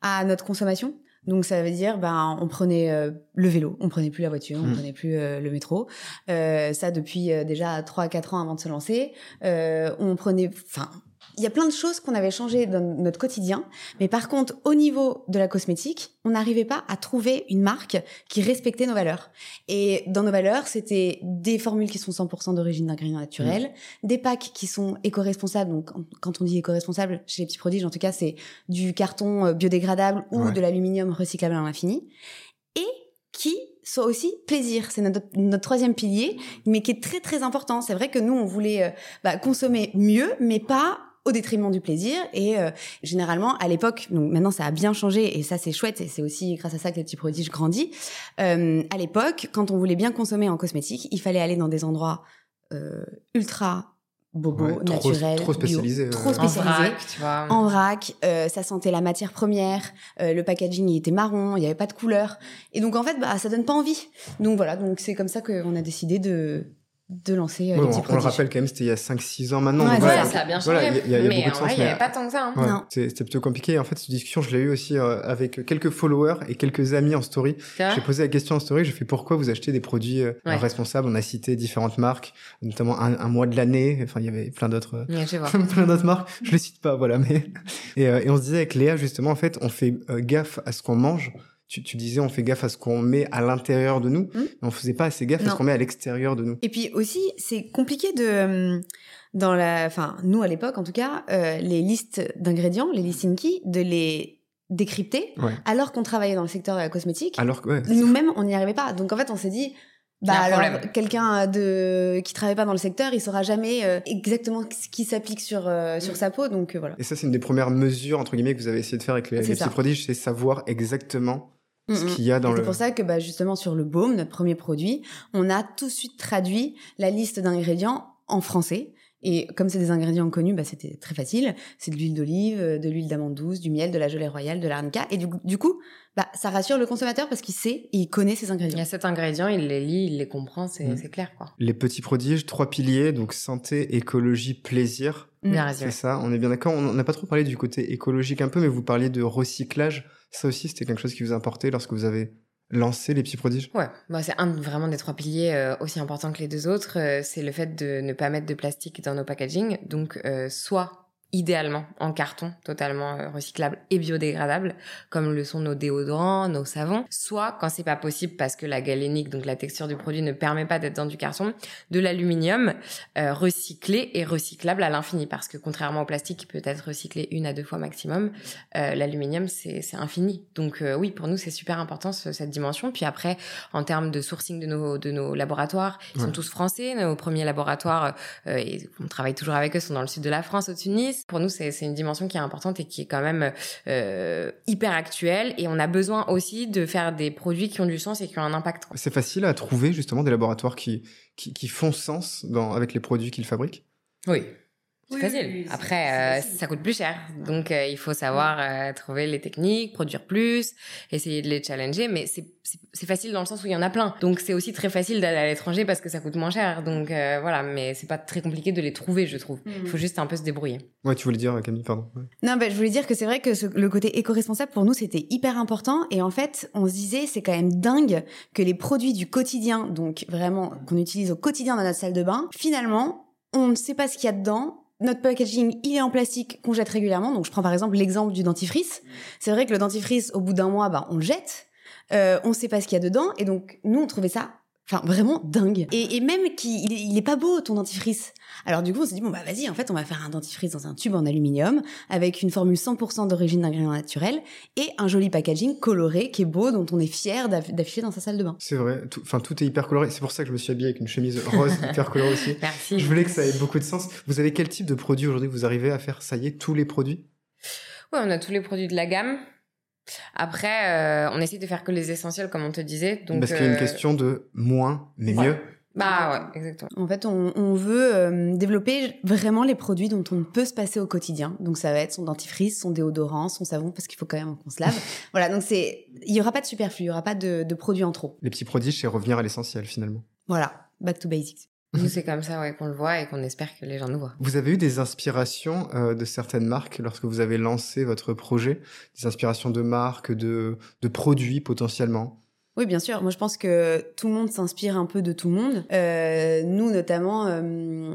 à notre consommation. Donc ça veut dire, ben, on prenait euh, le vélo, on prenait plus la voiture, on mmh. prenait plus euh, le métro. Euh, ça depuis déjà 3 à 4 ans avant de se lancer. on prenait, enfin, il y a plein de choses qu'on avait changées dans notre quotidien, mais par contre, au niveau de la cosmétique, on n'arrivait pas à trouver une marque qui respectait nos valeurs. Et dans nos valeurs, c'était des formules qui sont 100% d'origine d'ingrédients naturels, mmh. des packs qui sont éco-responsables. Donc, quand on dit éco-responsable chez les petits prodiges, en tout cas, c'est du carton euh, biodégradable ou de l'aluminium recyclable à l'infini. Et qui soit aussi plaisir. C'est notre, notre, troisième pilier, mais qui est très très important. C'est vrai que nous, on voulait euh, bah, consommer mieux, mais pas au détriment du plaisir. Et euh, généralement, à l'époque, donc maintenant ça a bien changé et ça c'est chouette et c'est aussi grâce à ça que les petits prodiges grandit. Euh, à l'époque, quand on voulait bien consommer en cosmétique, il fallait aller dans des endroits euh, ultra bobo, naturels, trop spécialisé, trop spécialisé, en vrac, tu vois. En vrac, euh, ça sentait la matière première, euh, le packaging il était marron, il y avait pas de couleur, et donc en fait bah ça donne pas envie. Donc voilà, donc c'est comme ça qu'on a décidé de de lancer euh, les petits on, on le rappelle quand même, c'était il y a 5-6 ans maintenant. Ouais, voilà, ça, a bien changé. il y a, mais beaucoup de sens, il n'y avait pas tant que ça. Hein. C'était plutôt compliqué. En fait, cette discussion, je l'ai eu aussi euh, avec quelques followers et quelques amis en story. J'ai posé la question en story, j'ai fait pourquoi vous achetez des produits euh, responsables? On a cité différentes marques, notamment un, mois de l'année. Enfin, il y avait plein d'autres, plein d'autres marques. Je les cite pas, voilà. Mais et, et on se disait avec Léa justement, en fait, on fait gaffe à ce qu'on mange tu, tu, disais on fait gaffe à ce qu'on met à l'intérieur de nous, mmh. mais on faisait pas assez gaffe à ce qu'on met à l'extérieur de nous. Et puis aussi, c'est compliqué de euh, dans la, enfin nous à l'époque en tout cas, euh, les listes d'ingrédients, les listes Inky, de les décrypter, alors qu'on travaillait dans le secteur de la cosmétique. Alors que nous-mêmes on n'y arrivait pas. Donc en fait on s'est dit bah alors quelqu'un de qui travaille pas dans le secteur, il saura jamais euh, exactement ce qui s'applique sur euh, sur sa peau donc voilà. Et ça c'est une des premières mesures entre guillemets que vous avez essayé de faire avec les, les petits prodiges, c'est savoir exactement ce qu'il y a dans le... C'est pour ça que bah, justement sur le baume, notre premier produit, on a tout de suite traduit la liste d'ingrédients en français Et comme c'est des ingrédients connus, bah, c'était très facile. C'est de l'huile d'olive, de l'huile d'amande douce, du miel, de la gelée royale, de l'arnica. Et du, coup, bah, ça rassure le consommateur parce qu'il sait et il connaît ses ingrédients. Il y a cet ingrédient, il les lit, il les comprend, c'est mm. clair. Quoi. Les petits prodiges, trois piliers, donc santé, écologie, plaisir. Mm. C'est ça, on est bien d'accord. On n'a pas trop parlé du côté écologique un peu, mais vous parliez de recyclage. Ça aussi, c'était quelque chose qui vous importait lorsque vous avez lancer les petits prodiges? Ouais, bah c'est un vraiment des trois piliers euh, aussi importants que les deux autres. Euh, c'est le fait de ne pas mettre de plastique dans nos packaging. Donc, euh, soit idéalement en carton totalement euh, recyclable et biodégradable comme le sont nos déodorants, nos savons, soit quand c'est pas possible parce que la galénique donc la texture du produit ne permet pas d'être dans du carton, de l'aluminium euh, recyclé et recyclable à l'infini. Parce que contrairement au plastique qui peut être recyclé une à deux fois maximum, euh, l'aluminium c'est infini. Donc oui, pour nous c'est super important cette dimension. Puis après en termes de sourcing de nos de nos laboratoires, ils sont tous français, nos premiers laboratoires et on travaille toujours avec eux sont dans le sud de la France au Tunis pour nous, c'est une dimension qui est importante et qui est quand même euh, hyper actuelle. Et on a besoin aussi de faire des produits qui ont du sens et qui ont un impact. C'est facile à trouver justement des laboratoires qui, qui, qui font sens dans, avec les produits qu'ils fabriquent? Oui. C'est facile. Après, euh, ça coûte plus cher. Donc, euh, il faut savoir euh, trouver les techniques, produire plus, essayer de les challenger. Mais c'est facile dans le sens où il y en a plein. Donc, c'est aussi très facile d'aller à l'étranger parce que ça coûte moins cher. Donc, voilà. Mais c'est pas très compliqué de les trouver, je trouve. Il faut mm. juste un peu se débrouiller. Ouais, tu voulais dire, Camille, pardon. Non, ben, je voulais dire que c'est vrai que le côté éco-responsable, pour nous, c'était hyper important. Et en fait, on se disait, c'est quand même dingue que les produits du quotidien, donc vraiment, qu'on utilise au quotidien dans notre salle de bain, finalement, on ne sait pas ce qu'il y a dedans notre packaging, il est en plastique qu'on jette régulièrement. Donc, je prends par exemple l'exemple du dentifrice. C'est vrai que le dentifrice, au bout d'un mois, bah, on le jette. Euh, on sait pas ce qu'il y a dedans. Et donc, nous, on trouvait ça Enfin, vraiment dingue. Et, et même qu'il il est pas beau, ton dentifrice. Alors du coup, on s'est dit, bon, bah vas-y, en fait, on va faire un dentifrice dans un tube en aluminium, avec une formule 100% d'origine d'ingrédients naturels, et un joli packaging coloré, qui est beau, dont on est fier d'afficher dans sa salle de bain. C'est vrai. Enfin, tout, est hyper coloré. C'est pour ça que je me suis habillé avec une chemise rose hyper colorée aussi. Merci. Je voulais que ça ait beaucoup de sens. Vous avez quel type de produit aujourd'hui? Vous arrivez à faire, ça y est, tous les produits? Ouais, on a tous les produits de la gamme. Après, euh, on essaie de faire que les essentiels, comme on te disait. Donc, Parce qu'il y a une euh, question de moins, mais mieux. Bah ouais, exactement. En fait, on, veut euh, développer vraiment les produits dont on peut se passer au quotidien. Donc ça va être son dentifrice, son déodorant, son savon, parce qu'il faut quand même qu'on se lave. voilà, donc c'est, il y aura pas de superflu, il y aura pas de, de produits en trop. Les petits produits, c'est revenir à l'essentiel finalement. Voilà, back to basics. Nous, c'est comme ça ouais, qu'on le voit et qu'on espère que les gens nous voient. Vous avez eu des inspirations euh, de certaines marques lorsque vous avez lancé votre projet? Des inspirations de marques, de, de produits potentiellement? Oui, bien sûr. Moi, je pense que tout le monde s'inspire un peu de tout le monde. Euh, nous, notamment, euh,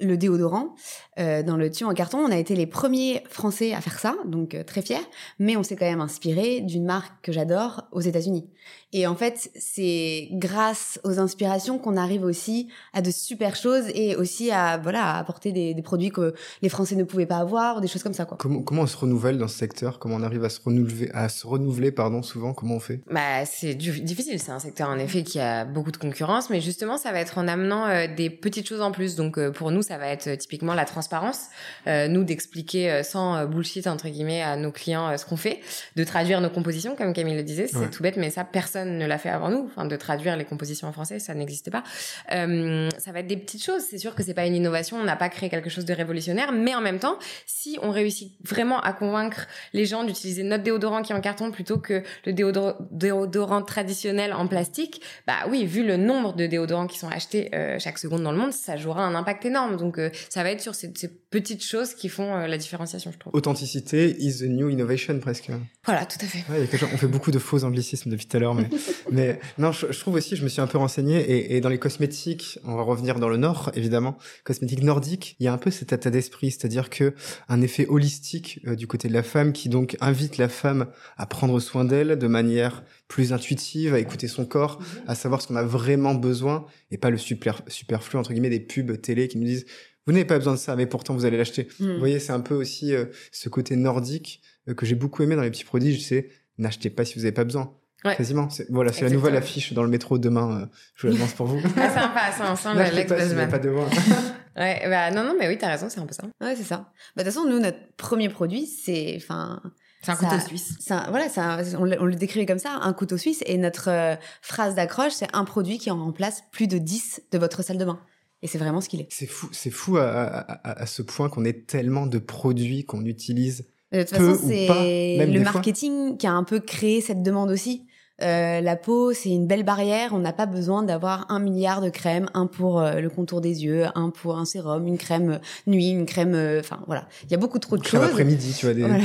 le déodorant euh, dans le tube en carton. On a été les premiers Français à faire ça, donc euh, très fiers. Mais on s'est quand même inspiré d'une marque que j'adore aux États-Unis. Et en fait, c'est grâce aux inspirations qu'on arrive aussi à de super choses et aussi à voilà à apporter des, des, produits que les Français ne pouvaient pas avoir, des choses comme ça quoi. Comment, comment on se renouvelle dans ce secteur? Comment on arrive à se renouveler, à se renouveler pardon souvent? Comment on fait? Bah c'est difficile. C'est un secteur en effet qui a beaucoup de concurrence, mais justement ça va être en amenant euh, des petites choses en plus. Donc pour nous ça va être typiquement la transparence, euh, nous d'expliquer sans bullshit entre guillemets à nos clients ce qu'on fait, de traduire nos compositions comme Camille le disait. C'est tout bête, mais ça personne ne l'a fait avant nous, enfin de traduire les compositions en français, ça n'existait pas. Euh, ça va être des petites choses. C'est sûr que c'est pas une innovation, on n'a pas créé quelque chose de révolutionnaire, mais en même temps, si on réussit vraiment à convaincre les gens d'utiliser notre déodorant qui est en carton plutôt que le déodorant, traditionnel en plastique, bah oui, vu le nombre de déodorants qui sont achetés euh, chaque seconde dans le monde, ça jouera un impact énorme. Donc euh, ça va être sur ces, petites choses qui font la différenciation, je trouve. Authenticité is the new innovation presque. Voilà, tout à fait. on fait beaucoup de faux anglicismes depuis tout à l'heure, mais mais non, je, trouve aussi, je me suis un peu renseigné et, et, dans les cosmétiques, on va revenir dans le nord, évidemment, cosmétiques nordiques, il y a un peu cet état d'esprit, c'est-à-dire que un effet holistique euh, du côté de la femme qui donc invite la femme à prendre soin d'elle de manière plus intuitive, à écouter son corps, à savoir ce qu'on a vraiment besoin et pas le super, superflu entre guillemets des pubs télé qui nous disent vous n'avez pas besoin de ça, mais pourtant vous allez l'acheter. Mm. Vous voyez, c'est un peu aussi euh, ce côté nordique euh, que j'ai beaucoup aimé dans les petits produits. sais, n'achetez pas si vous n'avez pas besoin. Ouais. Quasiment. Voilà, c'est la nouvelle affiche dans le métro demain. Euh, je vous l'annonce pour vous. ah, sympa, ça ensemble. L'ex pas, pas de ouais, bah non, non, mais oui, t'as raison, c'est un peu ça. Ouais, c'est ça. Bah, de toute façon, nous, notre premier produit, c'est, enfin. C'est un couteau suisse. Voilà, un, on, on, le décrit comme ça, un couteau suisse. Et notre euh, phrase d'accroche, c'est un produit qui en remplace plus de 10 de votre salle de bain. Et c'est vraiment ce qu'il est. C'est fou, c'est fou à, à, à, ce point qu'on ait tellement de produits qu'on utilise. De toute façon, c'est le marketing qui a un peu créé cette demande aussi. Euh, la peau, c'est une belle barrière. On n'a pas besoin d'avoir un milliard de crèmes, un pour euh, le contour des yeux, un pour un sérum, une crème nuit, une crème. Euh, enfin voilà, il y a beaucoup trop de crème choses. après-midi, tu vois, des, voilà.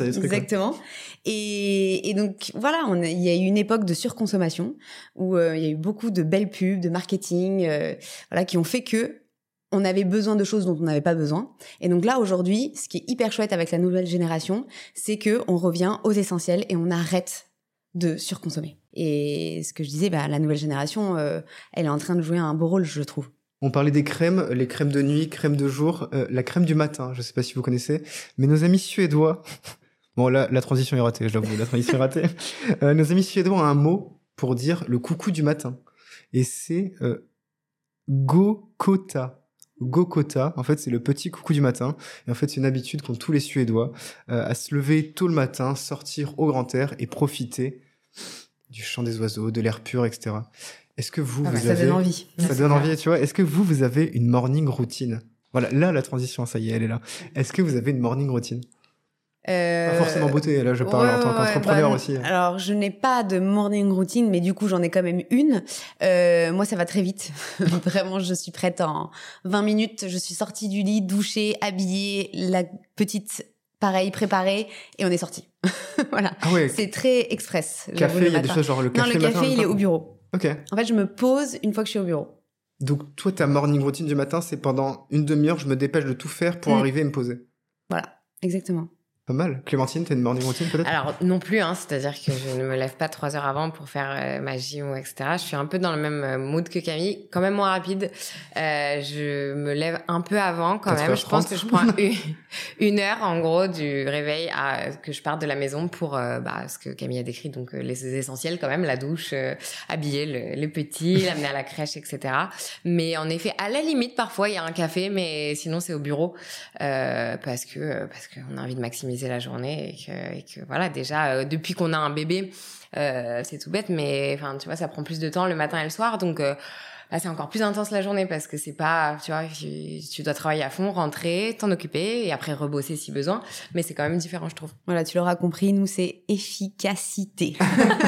Exactement. Et, et, donc voilà, il y a eu une époque de surconsommation où il y a eu beaucoup de belles pubs, de marketing, voilà, qui ont fait que on avait besoin de choses dont on n'avait pas besoin. Et donc là, aujourd'hui, ce qui est hyper chouette avec la nouvelle génération, c'est que on revient aux essentiels et on arrête de surconsommer. Et ce que je disais, bah, la nouvelle génération, euh, elle est en train de jouer un beau rôle, je trouve. On parlait des crèmes, les crèmes de nuit, crèmes de jour, euh, la crème du matin, je ne sais pas si vous connaissez, mais nos amis suédois, bon là, la transition est ratée, je l'avoue, la transition est ratée, euh, nos amis suédois ont un mot pour dire le coucou du matin, et c'est Gokota. Gokota, en fait, c'est le petit coucou du matin. Et en fait, c'est une habitude qu'ont tous les Suédois euh, à se lever tôt le matin, sortir au grand air et profiter du chant des oiseaux, de l'air pur, etc. Est-ce que vous, ah vous bah, ça avez... donne envie. Ça donne envie, tu vois. Est-ce que vous, vous avez une morning routine? Voilà, là, la transition, ça y est, elle est là. Est-ce que vous avez une morning routine? Euh... Pas forcément beauté, là je parle en tant qu'entrepreneur bah, aussi. Alors je n'ai pas de morning routine, mais du coup j'en ai quand même une. Euh, moi ça va très vite. Vraiment je suis prête en 20 minutes. Je suis sortie du lit, douchée, habillée, la petite pareil préparée et on est sorti. voilà. Ah ouais. C'est très express. Café, il y a des choses genre le café. Non le café il est au bureau. Ok. En fait je me pose une fois que je suis au bureau. Donc toi ta morning routine du matin c'est pendant une demi-heure je me dépêche de tout faire pour mm. arriver à me poser. Voilà exactement. Pas mal. Clémentine, t'as une morning routine peut-être? Alors non plus, hein, c'est-à-dire que je ne me lève pas trois heures avant pour faire euh, ma gym, etc. Je suis un peu dans le même euh, mood que Camille, quand même moins rapide. Euh, je me lève un peu avant quand même. Je pense que je prends une, une, heure en gros du réveil à que je parte de la maison pour euh, bah, ce que Camille a décrit, donc les essentiels quand même, la douche, habiller le, les petits, l'amener à la crèche, etc. Mais en effet, à la limite, parfois il y a un café, mais sinon c'est au bureau parce que parce qu'on a envie de maximiser la journée et que, voilà déjà euh, depuis qu'on a un bébé euh, c'est tout bête mais enfin tu vois ça prend plus de temps le matin et le soir. Donc euh, Là, c'est encore plus intense la journée parce que c'est pas, tu vois, tu, dois travailler à fond, rentrer, t'en occuper et après rebosser si besoin. Mais c'est quand même différent, je trouve. Voilà, tu l'auras compris, nous, c'est efficacité.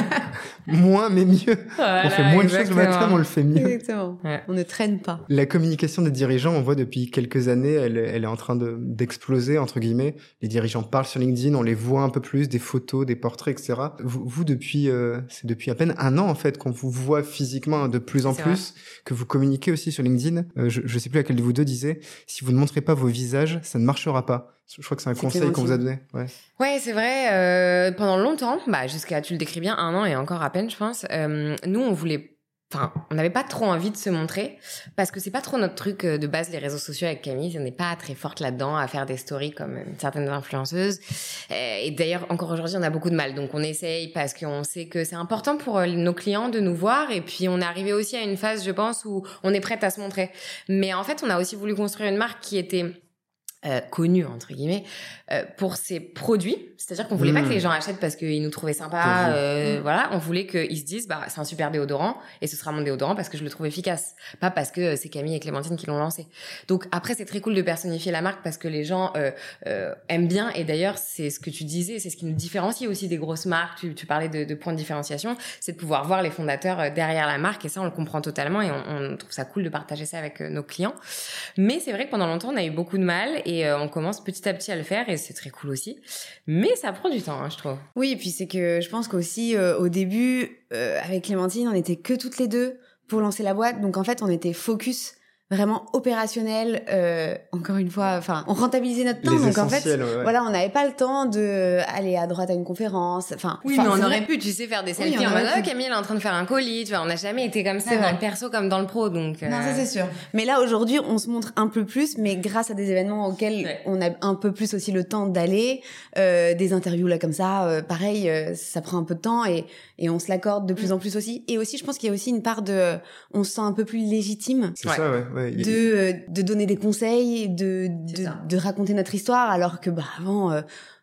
moins, mais mieux. on fait moins de choses le matin, mais on le fait mieux. Exactement. On ne traîne pas. La communication des dirigeants, on voit depuis quelques années, elle, elle est en train d'exploser, entre guillemets. Les dirigeants parlent sur LinkedIn, on les voit un peu plus, des photos, des portraits, etc. Vous, vous depuis, euh, c'est depuis à peine un an, en fait, qu'on vous voit physiquement de plus en plus que vous communiquez aussi sur LinkedIn. Euh, je ne sais plus laquelle de vous deux disait, si vous ne montrez pas vos visages, ça ne marchera pas. Je crois que c'est un conseil qu'on vous a donné. Ouais, ouais c'est vrai. Euh, pendant longtemps, bah, jusqu'à, tu le décris bien, un an et encore à peine, je pense, euh, nous, on voulait On n'avait pas trop envie de se montrer parce que c'est pas trop notre truc euh, de base les réseaux sociaux avec Camille. On n'est pas très forte là-dedans à faire des stories comme certaines influenceuses. Euh, et d'ailleurs, encore aujourd'hui, on a beaucoup de mal. Donc, on essaye parce qu'on sait que c'est important pour euh, nos clients de nous voir. Et puis, on est arrivé aussi à une phase, je pense, où on est prête à se montrer. Mais en fait, on a aussi voulu construire une marque qui était euh, connu entre guillemets euh, pour ses produits. C'est-à-dire qu'on voulait pas que les mmh. gens achètent parce qu'ils nous trouvaient sympa euh, mmh. voilà. On voulait qu'ils se disent bah c'est un super déodorant et ce sera mon déodorant parce que je le trouve efficace. Pas parce que c'est Camille et Clémentine qui l'ont lancé. Donc après c'est très cool de personnifier la marque parce que les gens euh, euh, aiment bien. Et d'ailleurs c'est ce que tu disais c'est ce qui nous différencie aussi des grosses marques. Tu, tu parlais de, de points de différenciation. C'est de pouvoir voir les fondateurs derrière la marque. Et ça on le comprend totalement et on, on trouve ça cool de partager ça avec nos clients. Mais c'est vrai que pendant longtemps on a eu beaucoup de mal et et euh, on commence petit à petit à le faire et c'est très cool aussi. Mais ça prend du temps, hein, je trouve. Oui, et puis c'est que je pense qu'aussi euh, au début, euh, avec Clémentine, on était que toutes les deux pour lancer la boîte. Donc en fait, on était focus vraiment opérationnel euh, encore une fois enfin on rentabilisait notre temps donc en fait voilà on n'avait pas le temps de aller à droite à une conférence enfin oui mais on aurait pu tu sais faire des selfies en mode oh, Camille est en train de faire un colis tu vois on n'a jamais été comme ça dans le perso comme dans le pro donc non ça c'est sûr. Mais là aujourd'hui on se montre un peu plus mais grâce à des événements auxquels on a un peu plus aussi le temps d'aller euh, des interviews là comme ça euh, pareil euh, ça prend un peu de temps et et on se l'accorde de plus mm. en plus aussi. Et aussi je pense qu'il y a aussi une part de on se sent un peu plus légitime. C'est ça ouais de, euh, de donner des conseils, de, de, de, raconter notre histoire, alors que bah, avant, euh,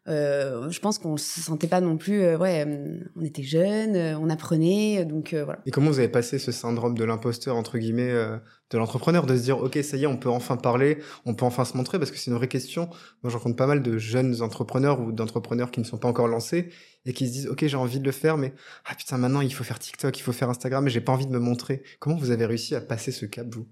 euh, je pense qu'on se sentait pas non plus, euh, ouais, euh, on était jeunes, on apprenait, donc voilà. Et comment vous avez passé ce syndrome de l'imposteur entre guillemets de l'entrepreneur, de se dire ok ça y est, on peut enfin parler, on peut enfin se montrer, parce que c'est une vraie question. Moi, je rencontre pas mal de jeunes entrepreneurs ou d'entrepreneurs qui ne sont pas encore lancés et qui se disent ok j'ai envie de le faire, mais ah putain maintenant il faut faire TikTok, il faut faire Instagram, mais j'ai pas envie de me montrer. Comment vous avez réussi à passer ce cap vous?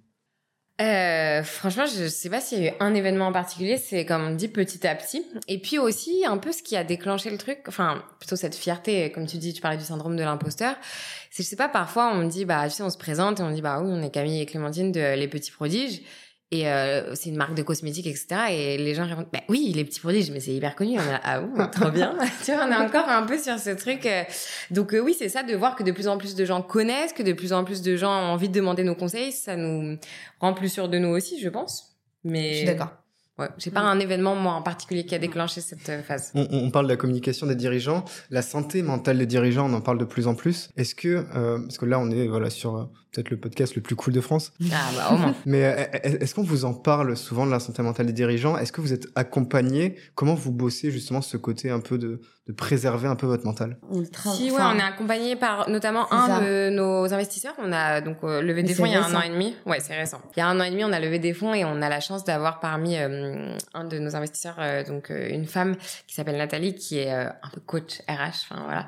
Euh, franchement, je sais pas s'il y a eu un événement en particulier. C'est comme on dit petit à petit. Et puis aussi un peu ce qui a déclenché le truc. Enfin, plutôt cette fierté, comme tu dis, tu parlais du syndrome de l'imposteur. C'est je sais pas. Parfois, on me dit bah tu sais, on se présente et on dit bah oui, on est Camille et Clémentine de Les Petits Prodiges. Et euh, c'est une marque de cosmétiques, etc. Et les gens répondent, bah oui, les petits prodiges, mais c'est hyper connu. On a, ah oui, trop bien. tu vois, on est encore un peu sur ce truc. Euh. Donc euh, oui, c'est ça, de voir que de plus en plus de gens connaissent, que de plus en plus de gens ont envie de demander nos conseils, ça nous rend plus sûrs de nous aussi, je pense. Mais... Je suis d'accord. Ouais, j'ai pas mm. un événement moi en particulier qui a déclenché cette euh, phase. On, on, parle de la communication des dirigeants, la santé mentale des dirigeants, on en parle de plus en plus. Est-ce que euh, parce que là on est voilà sur euh, peut-être le podcast le plus cool de France. Ah bah au moins. Mais est-ce qu'on vous en parle souvent de la santé mentale des dirigeants? Est-ce que vous êtes accompagné? Comment vous bossez justement ce côté un peu de de préserver un peu votre mental on Si, ouais, on est accompagné par notamment un de nos investisseurs. On a donc euh, levé des fonds il y a un an et demi. Ouais, c'est récent. Il y a un an et demi, on a levé des fonds et on a la chance d'avoir parmi euh, un de nos investisseurs euh, donc une femme qui s'appelle Nathalie qui est un peu coach RH, enfin voilà,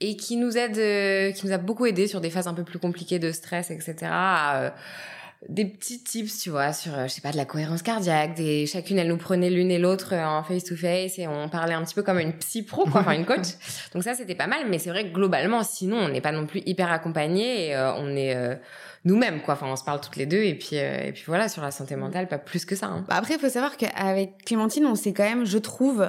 et qui nous aide, qui nous a beaucoup aidé sur des phases un peu plus compliquées de stress, etc. À, des petits tips, tu vois, sur, euh, je sais pas, de la cohérence cardiaque. Des, chacune, elle nous prenait l'une et l'autre euh, en face to face et on parlait un petit peu comme une psy pro, quoi, enfin une coach. Donc ça, c'était pas mal. Mais c'est vrai que globalement, sinon, on n'est pas non plus hyper accompagnés et euh, on est nous-mêmes, quoi. Enfin, on se parle toutes les deux et puis et puis voilà, sur la santé mentale, pas plus que ça. Hein. Bah, après, il faut savoir qu'avec Clémentine, on s'est quand même, je trouve,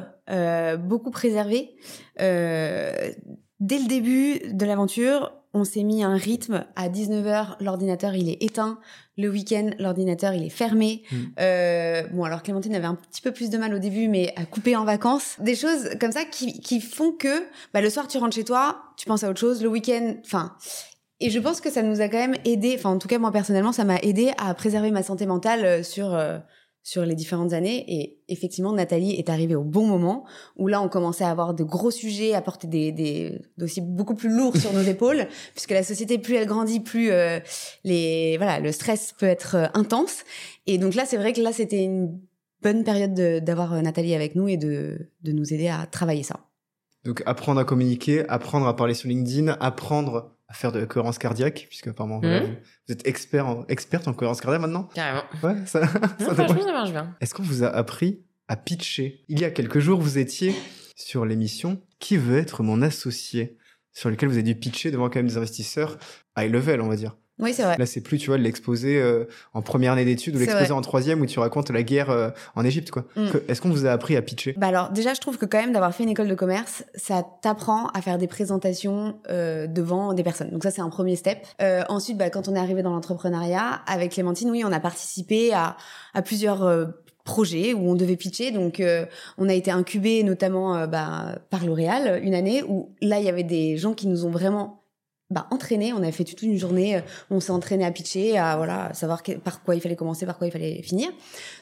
beaucoup préservé. dès le début de l'aventure, on s'est mis un rythme à 19h, l'ordinateur il est éteint, le week-end l'ordinateur il est fermé. Mm. Euh, bon alors Clémentine avait un petit peu plus de mal au début mais à couper en vacances. Des choses comme ça qui, qui font que bah, le soir tu rentres chez toi, tu penses à autre chose, le week-end, enfin... Et je pense que ça nous a quand même aidé, enfin en tout cas moi personnellement ça m'a aidé à préserver ma santé mentale euh, sur... Euh, sur les différentes années. Et effectivement, Nathalie est arrivée au bon moment où là, on commençait à avoir de gros sujets, à porter des, des dossiers beaucoup plus lourds sur nos épaules, puisque la société, plus elle grandit, plus euh, les voilà, le stress peut être euh, intense. Et donc là, c'est vrai que là, c'était une bonne période d'avoir euh, Nathalie avec nous et de, de nous aider à travailler ça. Donc apprendre à communiquer, apprendre à parler sur LinkedIn, apprendre à faire de la cohérence cardiaque, puisque apparemment mmh. vous, êtes expert en, experte en cohérence cardiaque maintenant. Carrément. Ouais, ça, ça, ça marche bien. Est-ce qu'on vous a appris à pitcher? Il y a quelques jours, vous étiez sur l'émission Qui veut être mon associé? sur lequel vous avez dû pitcher devant quand même des investisseurs high level, on va dire. Oui, c'est vrai. Là, c'est plus, tu vois, l'exposer euh, en première année d'études ou l'exposer en troisième où tu racontes la guerre euh, en Égypte, quoi. Mm. Est-ce qu'on vous a appris à pitcher? Bah alors, déjà, je trouve que quand même d'avoir fait une école de commerce, ça t'apprend à faire des présentations euh, devant des personnes. Donc ça, c'est un premier step. ensuite, bah, quand on est arrivé dans l'entrepreneuriat, avec Clémentine, oui, on a participé à, à plusieurs projets où on devait pitcher. Donc, on a été incubé notamment bah, par L'Oréal une année où là, il y avait des gens qui nous ont vraiment bah, entraîné. On a fait toute une journée, euh, on s'est entraîné à pitcher, à voilà, savoir par quoi il fallait commencer, par quoi il fallait finir.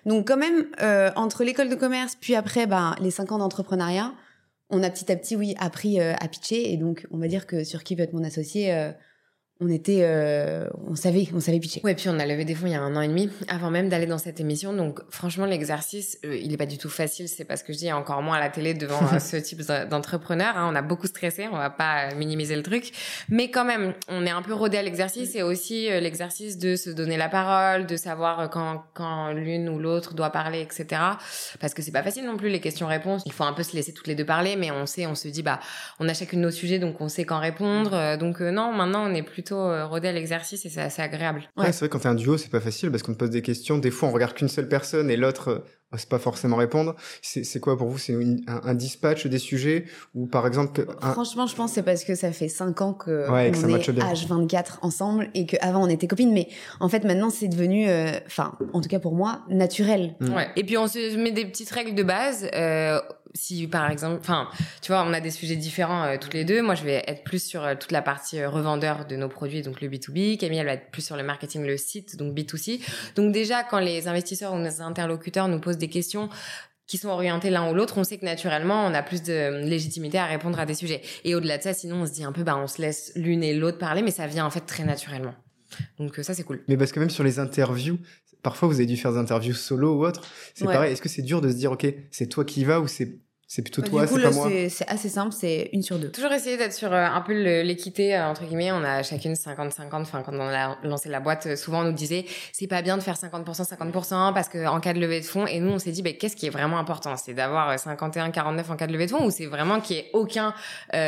Donc quand même, euh, entre l'école de commerce, puis après bah, les cinq ans d'entrepreneuriat, on a petit à petit, oui, appris euh, à pitcher. Et donc, on va dire que sur qui veut être mon associé, on était, euh, on savait, on savait pitcher. Ouais, puis on a levé des fonds il y a un an et demi, avant même d'aller dans cette émission. Donc, franchement, l'exercice, euh, il est pas du tout facile. C'est parce que je dis encore moins à la télé devant euh, ce type d'entrepreneur. Hein. On a beaucoup stressé, on va pas minimiser le truc, mais quand même, on est un peu rodé à l'exercice et aussi l'exercice de se donner la parole, de savoir quand quand l'une ou l'autre doit parler, etc. Parce que c'est pas facile non plus les questions-réponses. Il faut un peu se laisser toutes les deux parler, mais on sait, on se dit bah, on a chacune nos sujets, donc on sait quand répondre. Donc non, maintenant on est plus plutôt euh, rodé à l'exercice et c'est assez agréable. Ouais, c'est vrai quand t'es un duo, c'est pas facile parce qu'on te pose des questions. Des fois, on regarde qu'une seule personne et l'autre euh, c'est pas forcément répondre. C'est quoi pour vous? C'est un, dispatch des sujets? Ou par exemple Franchement, je pense c'est parce que ça fait 5 ans que on est H24 ensemble et qu'avant on était copines, mais en fait maintenant c'est devenu, euh, enfin en tout cas pour moi, naturel. Mm. Ouais. Et puis on se met des petites règles de base. Euh, si par exemple, enfin, tu vois, on a des sujets différents euh, toutes les deux. Moi, je vais être plus sur euh, toute la partie euh, revendeur de nos produits, donc le B2B. Camille, elle va être plus sur le marketing, le site, donc B2C. Donc déjà, quand les investisseurs ou nos interlocuteurs nous posent des questions, qui sont orientés l'un ou l'autre, on sait que naturellement, on a plus de légitimité à répondre à des sujets. Et au-delà de ça, sinon, on se dit un peu, bah, on se laisse l'une et l'autre parler, mais ça vient en fait très naturellement. Donc ça, c'est cool. Mais parce que même sur les interviews, parfois vous avez dû faire des interviews solo ou autre. C'est pareil. Est-ce que c'est dur de se dire, ok, c'est toi qui y vas ou c'est c'est plutôt bah, toi, c'est pas moi. C'est assez simple, c'est une sur deux. Toujours essayer d'être sur euh, un peu l'équité euh, entre guillemets. On a chacune 50-50. Enfin, quand on a lancé la boîte, euh, souvent on nous disait c'est pas bien de faire 50% 50% parce que en cas de levée de fonds. Et nous on s'est dit ben qu'est-ce qui est vraiment important? C'est d'avoir 51-49 en cas de levée de fonds ou c'est vraiment qu'il y ait aucun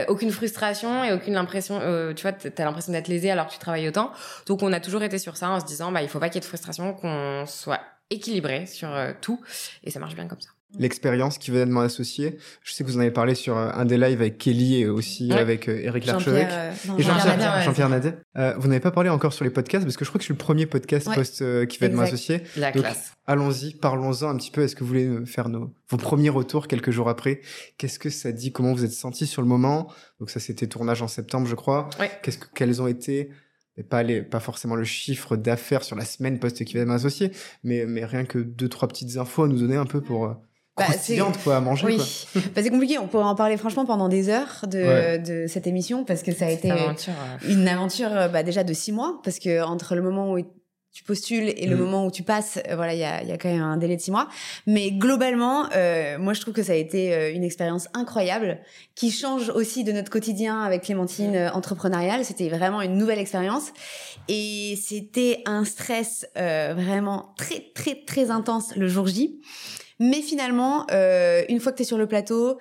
aucune frustration et aucune impression. tu vois, t'as l'impression d'être lésé alors que tu travailles autant? Donc on a toujours été sur ça en se disant bah il faut pas qu'il y ait de frustration, qu'on soit équilibré sur tout et ça marche bien comme ça l'expérience qui venait de mon associé. Je sais que vous en avez parlé sur euh, un des lives avec Kelly et aussi avec euh, Eric Larchevêque euh, et Jean-Pierre Jean Nadet. vous n'avez pas parlé encore sur les podcasts parce que je crois que je suis le premier podcast post qui va de mon associé. La classe. Allons-y, parlons-en un petit peu. Est-ce que vous voulez faire nos, vos premiers retours quelques jours après? Qu'est-ce que ça dit? Comment vous êtes senti sur le moment? Donc ça, c'était tournage en septembre, je crois. Qu'est-ce que, quels ont été et pas les, pas forcément le chiffre d'affaires sur la semaine post qui va de associé, mais, mais rien que deux, trois petites infos à nous donner un peu pour, bah, quoi à manger oui. bah, c'est compliqué on pourrait en parler franchement pendant des heures de, de cette émission parce que ça a été une aventure euh, bah, déjà de six mois parce que entre le moment où tu postules et le mm. moment où tu passes, euh, voilà, il y a, y a quand même un délai de six mois. Mais globalement, euh, moi, je trouve que ça a été euh, une expérience incroyable qui change aussi de notre quotidien avec Clémentine euh, entrepreneuriale. C'était vraiment une nouvelle expérience et c'était un stress vraiment très, très, très intense le jour J. Mais finalement, euh, une fois que tu es sur le plateau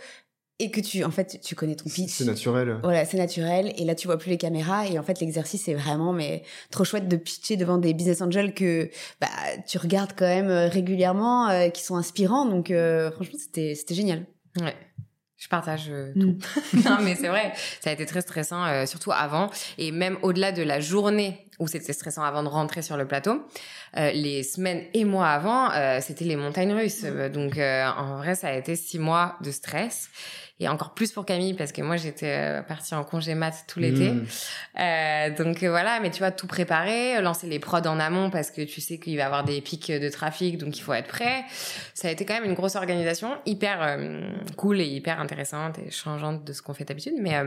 et que tu, en fait, tu connais ton pitch. C'est naturel. Voilà, c'est naturel. Et là, tu vois plus les caméras. Et en fait, l'exercice est vraiment, mais trop chouette de pitcher devant des business angels que bah, tu regardes quand même euh, régulièrement, euh, qui sont inspirants. Donc, euh, franchement, c'était, c'était génial. Ouais. Je partage euh, tout. Mm. non, mais c'est vrai, ça a été très stressant, euh, surtout avant. Et même au-delà de la journée où c'était stressant avant de rentrer sur le plateau, euh, les semaines et mois avant, c'était les montagnes russes. Mm. Donc, en vrai, ça a été six mois de stress et encore plus pour Camille parce que moi j'étais euh, partie en congé mat tout l'été. Mmh. Euh, donc euh, voilà, mais tu vois tout préparer, lancer les prods en amont parce que tu sais qu'il va y avoir des pics de trafic, donc il faut être prêt. Ça a été quand même une grosse organisation, hyper euh, cool et hyper intéressante et changeante de ce qu'on fait d'habitude, mais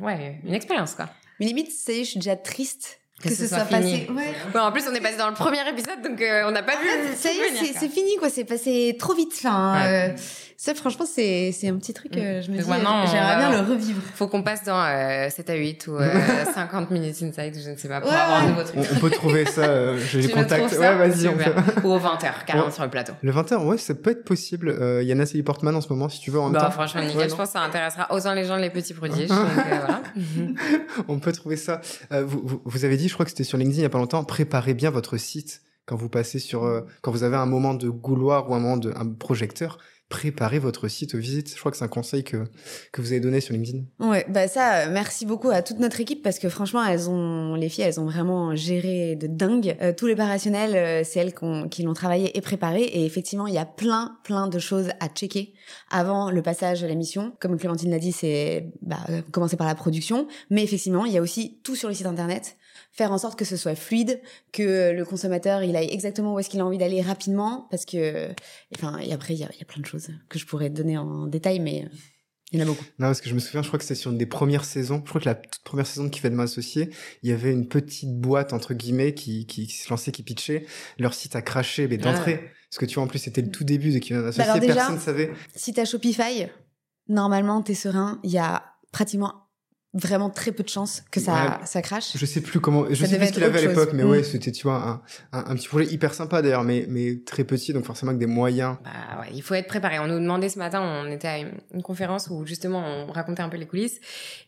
ouais, une expérience quoi. Mais limite, c'est je suis déjà triste que, ce, soit, passé. Ouais. en plus, on est passé dans le premier épisode, donc on n'a pas vu. ça y est, c'est fini, quoi. C'est passé trop vite. Enfin, ça, franchement, c'est, c'est un petit truc, mm. euh, je me dis, j'aimerais bien le revivre. Faut qu'on passe dans euh, 7 à 8 ou euh, 50 minutes inside, je ne sais pas, pour avoir un nouveau truc. On, peut trouver ça, euh, j'ai les contacts. Ouais, vas-y, on. Ou aux 20h, carrément sur le plateau. Le 20h, ouais, ça peut être possible. Euh, il y a Nathalie Portman en ce moment, si tu veux, en bah, même temps. franchement, nickel. je pense que ça intéressera autant les gens les petits prodiges. donc, voilà. on peut trouver ça. Vous, vous, vous avez dit, je crois que c'était sur LinkedIn il y a pas longtemps, préparez bien votre site quand vous passez sur, quand vous avez un moment de gouloir ou un moment de un projecteur préparez votre site aux visites. Je crois que c'est un conseil que, que vous avez donné sur LinkedIn. Ouais, bah ça, euh, merci beaucoup à toute notre équipe parce que franchement, elles ont, les filles, elles ont vraiment géré de dingue. Euh, tous les parationnels, euh, c'est elles qui l'ont travaillé et préparé. Et effectivement, il y a plein, plein de choses à checker avant le passage à la mission. Comme Clémentine l'a dit, c'est bah, commencer par la production. Mais effectivement, il y a aussi tout sur le site internet faire en sorte que ce soit fluide, que le consommateur il aille exactement où est-ce qu'il a envie d'aller rapidement, parce que, enfin, et après il y a, y a, plein de choses que je pourrais donner en détail, mais euh, il y en a beaucoup. Non, parce que je me souviens, je crois que c'était sur une des premières saisons. Je crois que la toute première saison de Qui fait de m'associer, il y avait une petite boîte entre guillemets qui, qui, se lançait, qui pitchait. Leur site a craché, mais d'entrée. Ah. Parce que tu vois, en plus, c'était le tout début de Qui fait de m'associer. Bah Personne ne savait. Si t'as Shopify, normalement, t'es serein. Il y a pratiquement vraiment très peu de chances que ça, ça crache. Je sais plus comment, je sais plus ce qu'il avait à l'époque, mais ouais, mm. c'était, tu vois, un, un, petit projet hyper sympa d'ailleurs, mais, mais très petit, donc forcément avec des moyens. Bah ouais, il faut être préparé. On nous demandait ce matin, on était à une, conférence où justement on racontait un peu les coulisses,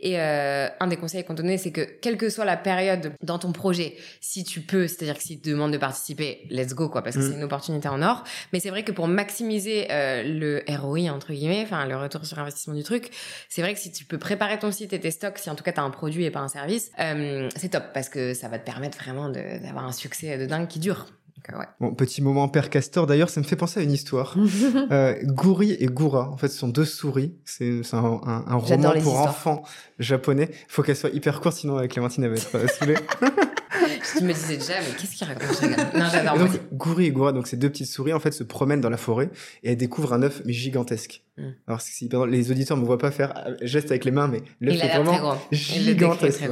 et euh, un des conseils qu'on donnait, c'est que quelle que soit la période dans ton projet, si tu peux, c'est-à-dire que si tu demandes de participer, let's go, quoi, parce que mm. c'est une opportunité en or. Mais c'est vrai que pour maximiser euh, le ROI, entre guillemets, enfin, le retour sur investissement du truc, c'est vrai que si tu peux préparer ton site et tes stocks, si en tout cas tu as un produit et pas un service, euh, c'est top parce que ça va te permettre vraiment d'avoir un succès de dingue qui dure. Euh, ouais. Bon, petit moment père castor d'ailleurs, ça me fait penser à une histoire. euh, Gouri et Goura, en fait, ce sont deux souris. C'est un, un, un roman pour enfants japonais. Faut qu'elle soit hyper courte, sinon Clémentine elle va être euh, saoulée. je me disais déjà, mais qu'est-ce qu'il raconte Non, j'adore. Donc, Gouri et Goura, donc ces deux petites souris, en fait, se promènent dans la forêt et elles découvrent un œuf, gigantesque. Mm. Alors, si, les auditeurs ne me voient pas faire geste avec les mains, mais l'œuf est vraiment gigantesque.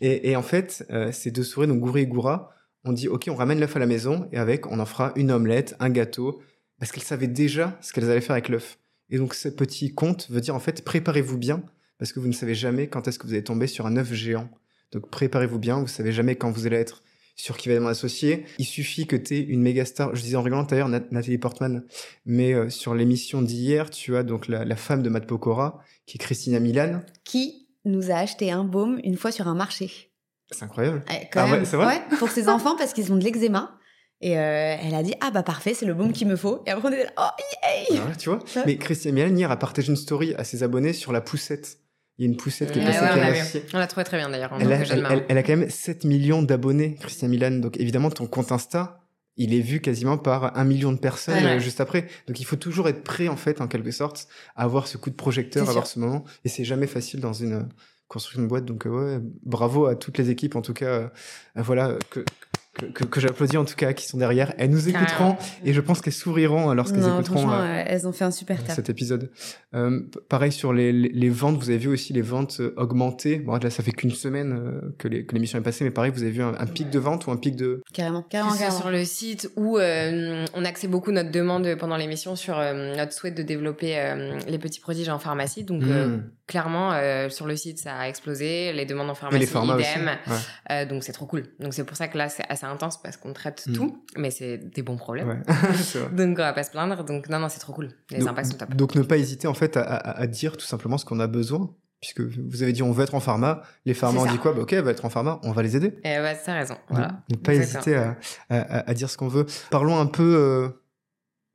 Et, et, en fait, euh, ces deux souris, donc Gouri et Goura, on dit, OK, on ramène l'œuf à la maison et avec, on en fera une omelette, un gâteau, parce qu'elles savaient déjà ce qu'elles allaient faire avec l'œuf. Et donc, ce petit conte veut dire, en fait, préparez-vous bien, parce que vous ne savez jamais quand est-ce que vous allez tomber sur un œuf géant. Donc, préparez-vous bien, vous savez jamais quand vous allez être sur qui va être associé. Il suffit que tu aies une méga star. Je disais en rigolant d'ailleurs Nathalie Portman, mais euh, sur l'émission d'hier, tu as donc la, femme de Matt Pokora, qui est Christina Milan. Qui nous a acheté un baume une fois sur un marché. C'est incroyable. ah c'est vrai? Ouais, pour ses enfants parce qu'ils ont de l'eczéma. Et euh, elle a dit ah bah parfait c'est le baume qu'il me faut et après on était là oh yay tu vois? Mais Christina Milan hier a partagé une story à ses abonnés sur la poussette il y a une poussette qui est passée. on, l'a trouvé très bien d'ailleurs. Elle, elle, a quand même 7 millions d'abonnés, Christian Milan. Donc évidemment, ton compte Insta, il est vu quasiment par un million de personnes euh, juste après. Donc il faut toujours être prêt, en fait, en quelque sorte, à avoir ce coup de projecteur, à avoir ce moment. Et c'est jamais facile dans une construction de boîte. Donc ouais, bravo à toutes les équipes, en tout cas, euh, voilà, que, que, que, j'applaudis en tout cas, qui sont derrière. Elles nous écouteront et je pense qu'elles souriront lorsqu'elles écouteront euh, elles ont fait un super taf. cet épisode. Euh, pareil sur les, les, ventes, vous avez vu aussi les ventes euh, augmenter. Bon, là, ça fait qu'une semaine euh, que l'émission est passée, mais pareil, vous avez vu un, pic de vente ou un pic de... Carrément, carrément, carrément. Sur le site où on axait beaucoup notre demande pendant l'émission sur notre souhait de développer les petits prodiges en pharmacie. Donc, hmm. Clairement, sur le site, ça a explosé. Les demandes en pharmacie, idem. donc, c'est trop cool. Donc, c'est pour ça que là, c'est assez intense parce qu'on traite mm. tout, mais c'est des bons problèmes. donc on va pas se plaindre. Donc non, non, c'est trop cool. Les impacts sont top. Donc ne pas hésiter en fait à, dire tout simplement ce qu'on a besoin. Puisque vous avez dit on veut être en pharma, les pharma ont dit quoi? Bah, Ok, va être en pharma, on va les aider. Et ouais, t'as raison. Voilà. Ne pas hésiter à, à, dire ce qu'on veut. Parlons un peu euh,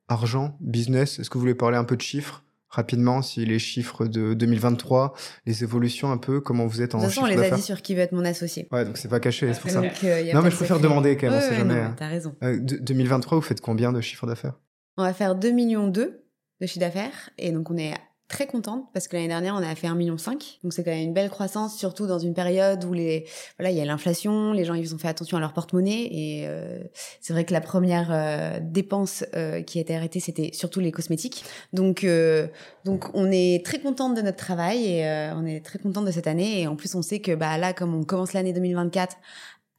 argent, business. Est-ce que vous voulez parler un peu de chiffres? Rapidement si les chiffres de 2023, les évolutions un peu, comment vous êtes en De toute façon, on les a dit sur qui veut être mon associé. Ouais, donc c'est pas caché, c'est pour ça. Euh, non, mais je préfère demander quand même, on sait jamais. Hein. Raison. 2023, euh, vous faites combien de chiffres d'affaires? On va faire 2 millions 2 de chiffre d'affaires et donc on est très contente parce que l'année dernière on a fait 1,5 million. Donc c'est quand même une belle croissance, surtout dans une période où les voilà il y a l'inflation, les gens ils ont fait attention à leur porte-monnaie et euh, c'est vrai que la première euh, dépense euh, qui a été arrêtée c'était surtout les cosmétiques. Donc donc on est très contente de notre travail et on est très contente de cette année et en plus on sait que bah là comme on commence l'année 2024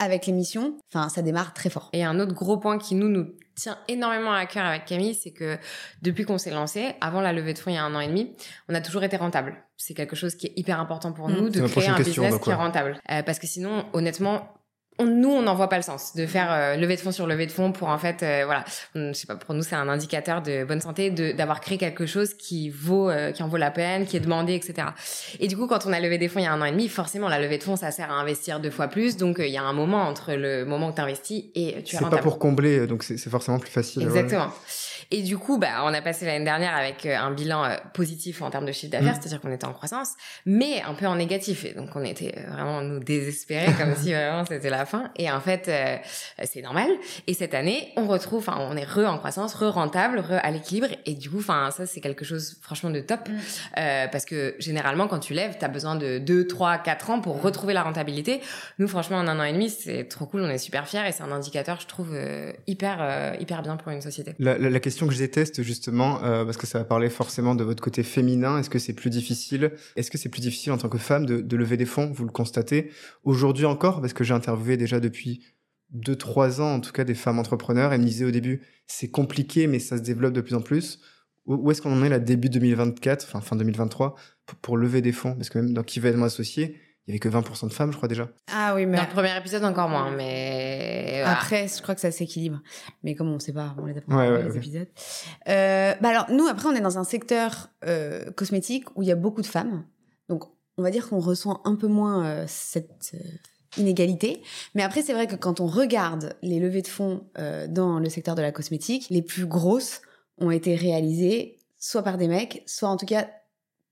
avec l'émission, enfin ça démarre très fort. Et un autre gros point qui nous nous tient énormément à cœur avec Camille, c'est que depuis qu'on s'est lancé, avant la levée de fonds il y a un an et demi, on a toujours été rentable. C'est quelque chose qui est hyper important pour mm. nous de créer un business qui est rentable. Euh, parce que sinon, honnêtement, nous, on n'en voit pas le sens de faire euh, levée de fonds sur levée de fonds pour en fait, euh, voilà, je sais pas, pour nous c'est un indicateur de bonne santé d'avoir créé quelque chose qui vaut, euh, qui en vaut la peine, qui est demandé, etc. Et du coup, quand on a levé des fonds il y a un an et demi, forcément la levée de fonds ça sert à investir deux fois plus, donc il y a un moment entre le moment où tu investis et tu es C'est pas pour combler, donc c'est forcément plus facile. Exactement. Et du coup, bah, on a passé l'année dernière avec euh, un bilan euh, positif en termes de chiffre d'affaires, mm. c'est-à-dire qu'on était en croissance, mais un peu en négatif. Et donc, on était euh, vraiment nous désespérés, comme si vraiment c'était la fin. Et en fait, c'est normal. Et cette année, on retrouve, enfin, on est re en croissance, re rentable, re à l'équilibre. Et du coup, enfin, ça, c'est quelque chose franchement de top, mm. euh, parce que généralement, quand tu lèves, tu as besoin de 2, 3, 4 ans pour mm. retrouver la rentabilité. Nous, franchement, en un an et demi, c'est trop cool, on est super fiers et c'est un indicateur, je trouve, hyper, hyper bien pour une société. La, la, la question que je déteste justement, euh, parce que ça va parler forcément de votre côté féminin. Est-ce que c'est plus difficile? Est-ce que c'est plus difficile en tant que femme de, lever des fonds? Vous le constatez aujourd'hui encore, parce que j'ai interviewé déjà depuis 2-3 ans, en tout cas, des femmes entrepreneurs. Elles me disaient au début, c'est compliqué, mais ça se développe de plus en plus. Où, est-ce qu'on en est là début 2024, enfin fin 2023, pour, lever des fonds? Parce que même dans qui va être associé, il y avait que 20% de femmes, je crois déjà. Ah oui, mais dans le premier épisode encore moins, mais après, je crois que ça s'équilibre. Mais comme on ne sait pas, on les a pas les épisodes. Euh, bah alors nous, après, on est dans un secteur euh, cosmétique où il y a beaucoup de femmes, donc on va dire qu'on ressent un peu moins euh, cette inégalité. Mais après, c'est vrai que quand on regarde les levées de fonds dans le secteur de la cosmétique, les plus grosses ont été réalisées soit par des mecs, soit en tout cas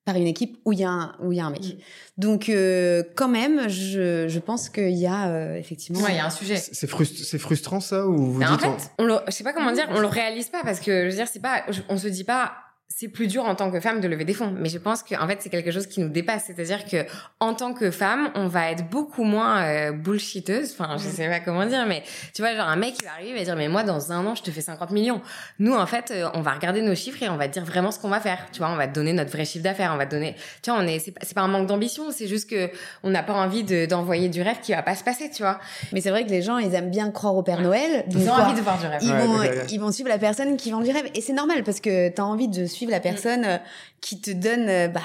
par une équipe où il y a un, où il y a un mec. Mm. Donc euh, quand même, je, je pense qu'il y a euh, effectivement. Ouais, il y a un sujet. C'est frustrant ça ou vous dites en fait, on le, je sais pas comment dire, on le réalise pas parce que je veux dire c'est pas, on se dit pas c'est plus dur en tant que femme de lever des fonds. Mais je pense qu'en fait, c'est quelque chose qui nous dépasse. C'est-à-dire que en tant que femme, on va être beaucoup moins euh, bullshiteuse. Enfin, je sais pas comment dire, mais tu vois, genre un mec qui va arriver et va dire, mais moi, dans un an, je te fais 50 millions. Nous, en fait, euh, on va regarder nos chiffres et on va dire vraiment ce qu'on va faire. Tu vois, on va te donner notre vrai chiffre d'affaires. On va te donner, tu vois, on est, c'est pas, pas un manque d'ambition. C'est juste que on n'a pas envie de, d'envoyer du rêve qui va pas se passer, tu vois. Mais c'est vrai que les gens, ils aiment bien croire au Père Noël. Ils ont envie de voir du rêve. Ils vont, ils vont suivre la personne qui vend du rêve. Et c'est normal parce que t'as envie de suivre la personne euh, qui te donne euh, bah,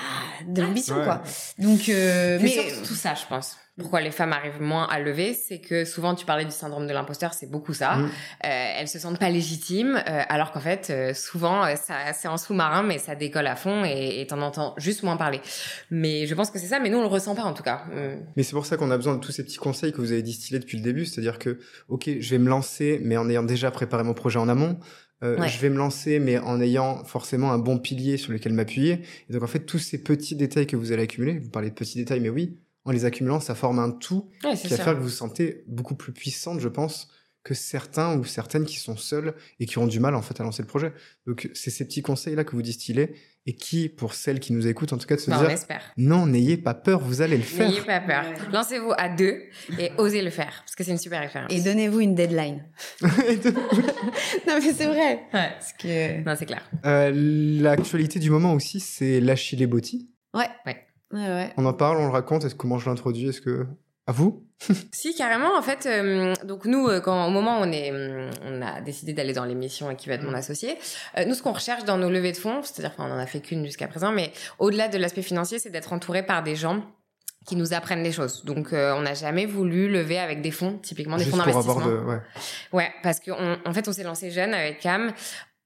de l'ambition quoi. Donc euh, mais tout ça je pense. Pourquoi les femmes arrivent moins à lever, c'est que souvent tu parlais du syndrome de l'imposteur, c'est beaucoup ça. Mm. Euh, elles se sentent pas légitimes, euh, alors qu'en fait euh, souvent ça c'est en sous-marin, mais ça décolle à fond et t'en entends juste moins parler. Mais je pense que c'est ça, mais nous on le ressent pas en tout cas. Mm. Mais c'est pour ça qu'on a besoin de tous ces petits conseils que vous avez distillés depuis le début, c'est-à-dire que ok je vais me lancer, mais en ayant déjà préparé mon projet en amont. Euh, je vais me lancer, mais en ayant forcément un bon pilier sur lequel m'appuyer. Et donc, en fait, tous ces petits détails que vous allez accumuler, vous parlez de petits détails, mais oui, en les accumulant, ça forme un tout qui va faire que vous vous sentez beaucoup plus puissante, je pense, que certains ou certaines qui sont seuls et qui ont du mal en fait à lancer le projet. Donc c'est ces petits conseils là que vous distillez et qui, pour celles qui nous écoutent en tout cas, de se dire non, n'ayez pas peur, vous allez le faire. N'ayez pas peur. Lancez-vous à deux et osez le faire parce que c'est une super expérience. Et donnez-vous une deadline. non mais c'est vrai. Parce que... Non c'est clair. Euh, L'actualité du moment aussi, c'est l'Achille Botti. Ouais. Ouais. Ouais. On en parle, on le raconte. Est-ce comment je l'introduis Est-ce que à vous? Si carrément en fait euh, donc nous euh, quand au moment où on est euh, on a décidé d'aller dans l'émission et qui va être mon associé nous ce qu'on recherche dans nos levées de fonds c'est-à-dire qu'on en a fait qu'une jusqu'à présent mais au-delà de l'aspect financier c'est d'être entouré par des gens qui nous apprennent des choses. Donc, on n'a jamais voulu lever avec des fonds, typiquement des fonds d'investissement. De... Ouais. ouais, parce qu'en en fait, on s'est lancé jeune avec Cam.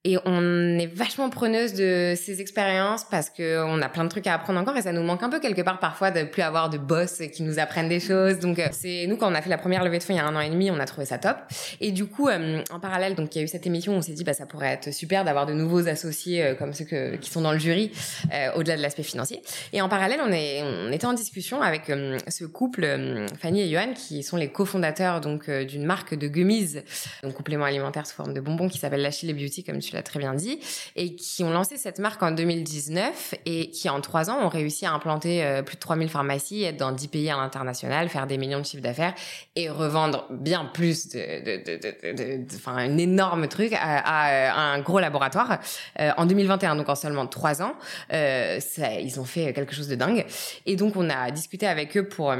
Et on est vachement preneuse de ces expériences parce que on a plein de trucs à apprendre encore et ça nous manque un peu quelque part parfois de plus avoir de boss qui nous apprennent des choses. Donc euh, c'est nous quand on a fait la première levée de fonds il y a un an et demi, on a trouvé ça top. Et du coup, euh, en parallèle, donc il y a eu cette émission, on s'est dit bah ça pourrait être super d'avoir de nouveaux associés euh, comme ceux que, qui sont dans le jury au-delà de l'aspect financier. Et en parallèle, on est on était en discussion avec ce couple Fanny et Johan qui sont les cofondateurs donc d'une marque de gummies, donc complément alimentaire sous forme de bonbons qui s'appelle L'Achille Beauty comme tu très bien dit, et qui ont lancé cette marque en 2019 et qui en trois ans ont réussi à implanter euh, plus de 3000 pharmacies, être dans 10 pays à l'international, faire des millions de chiffres d'affaires et revendre bien plus de, enfin un énorme truc à, un gros laboratoire euh, en 2021, donc en seulement trois ans. Euh, ils ont fait quelque chose de dingue. Et donc on a discuté avec eux pour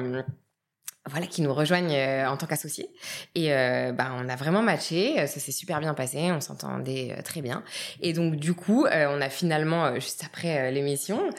voilà, qui nous rejoignent euh, en tant qu'associés. Et euh, bah, on a vraiment matché, euh, ça s'est super bien passé, on s'entendait très bien. Et donc du coup, on a finalement, juste après l'émission,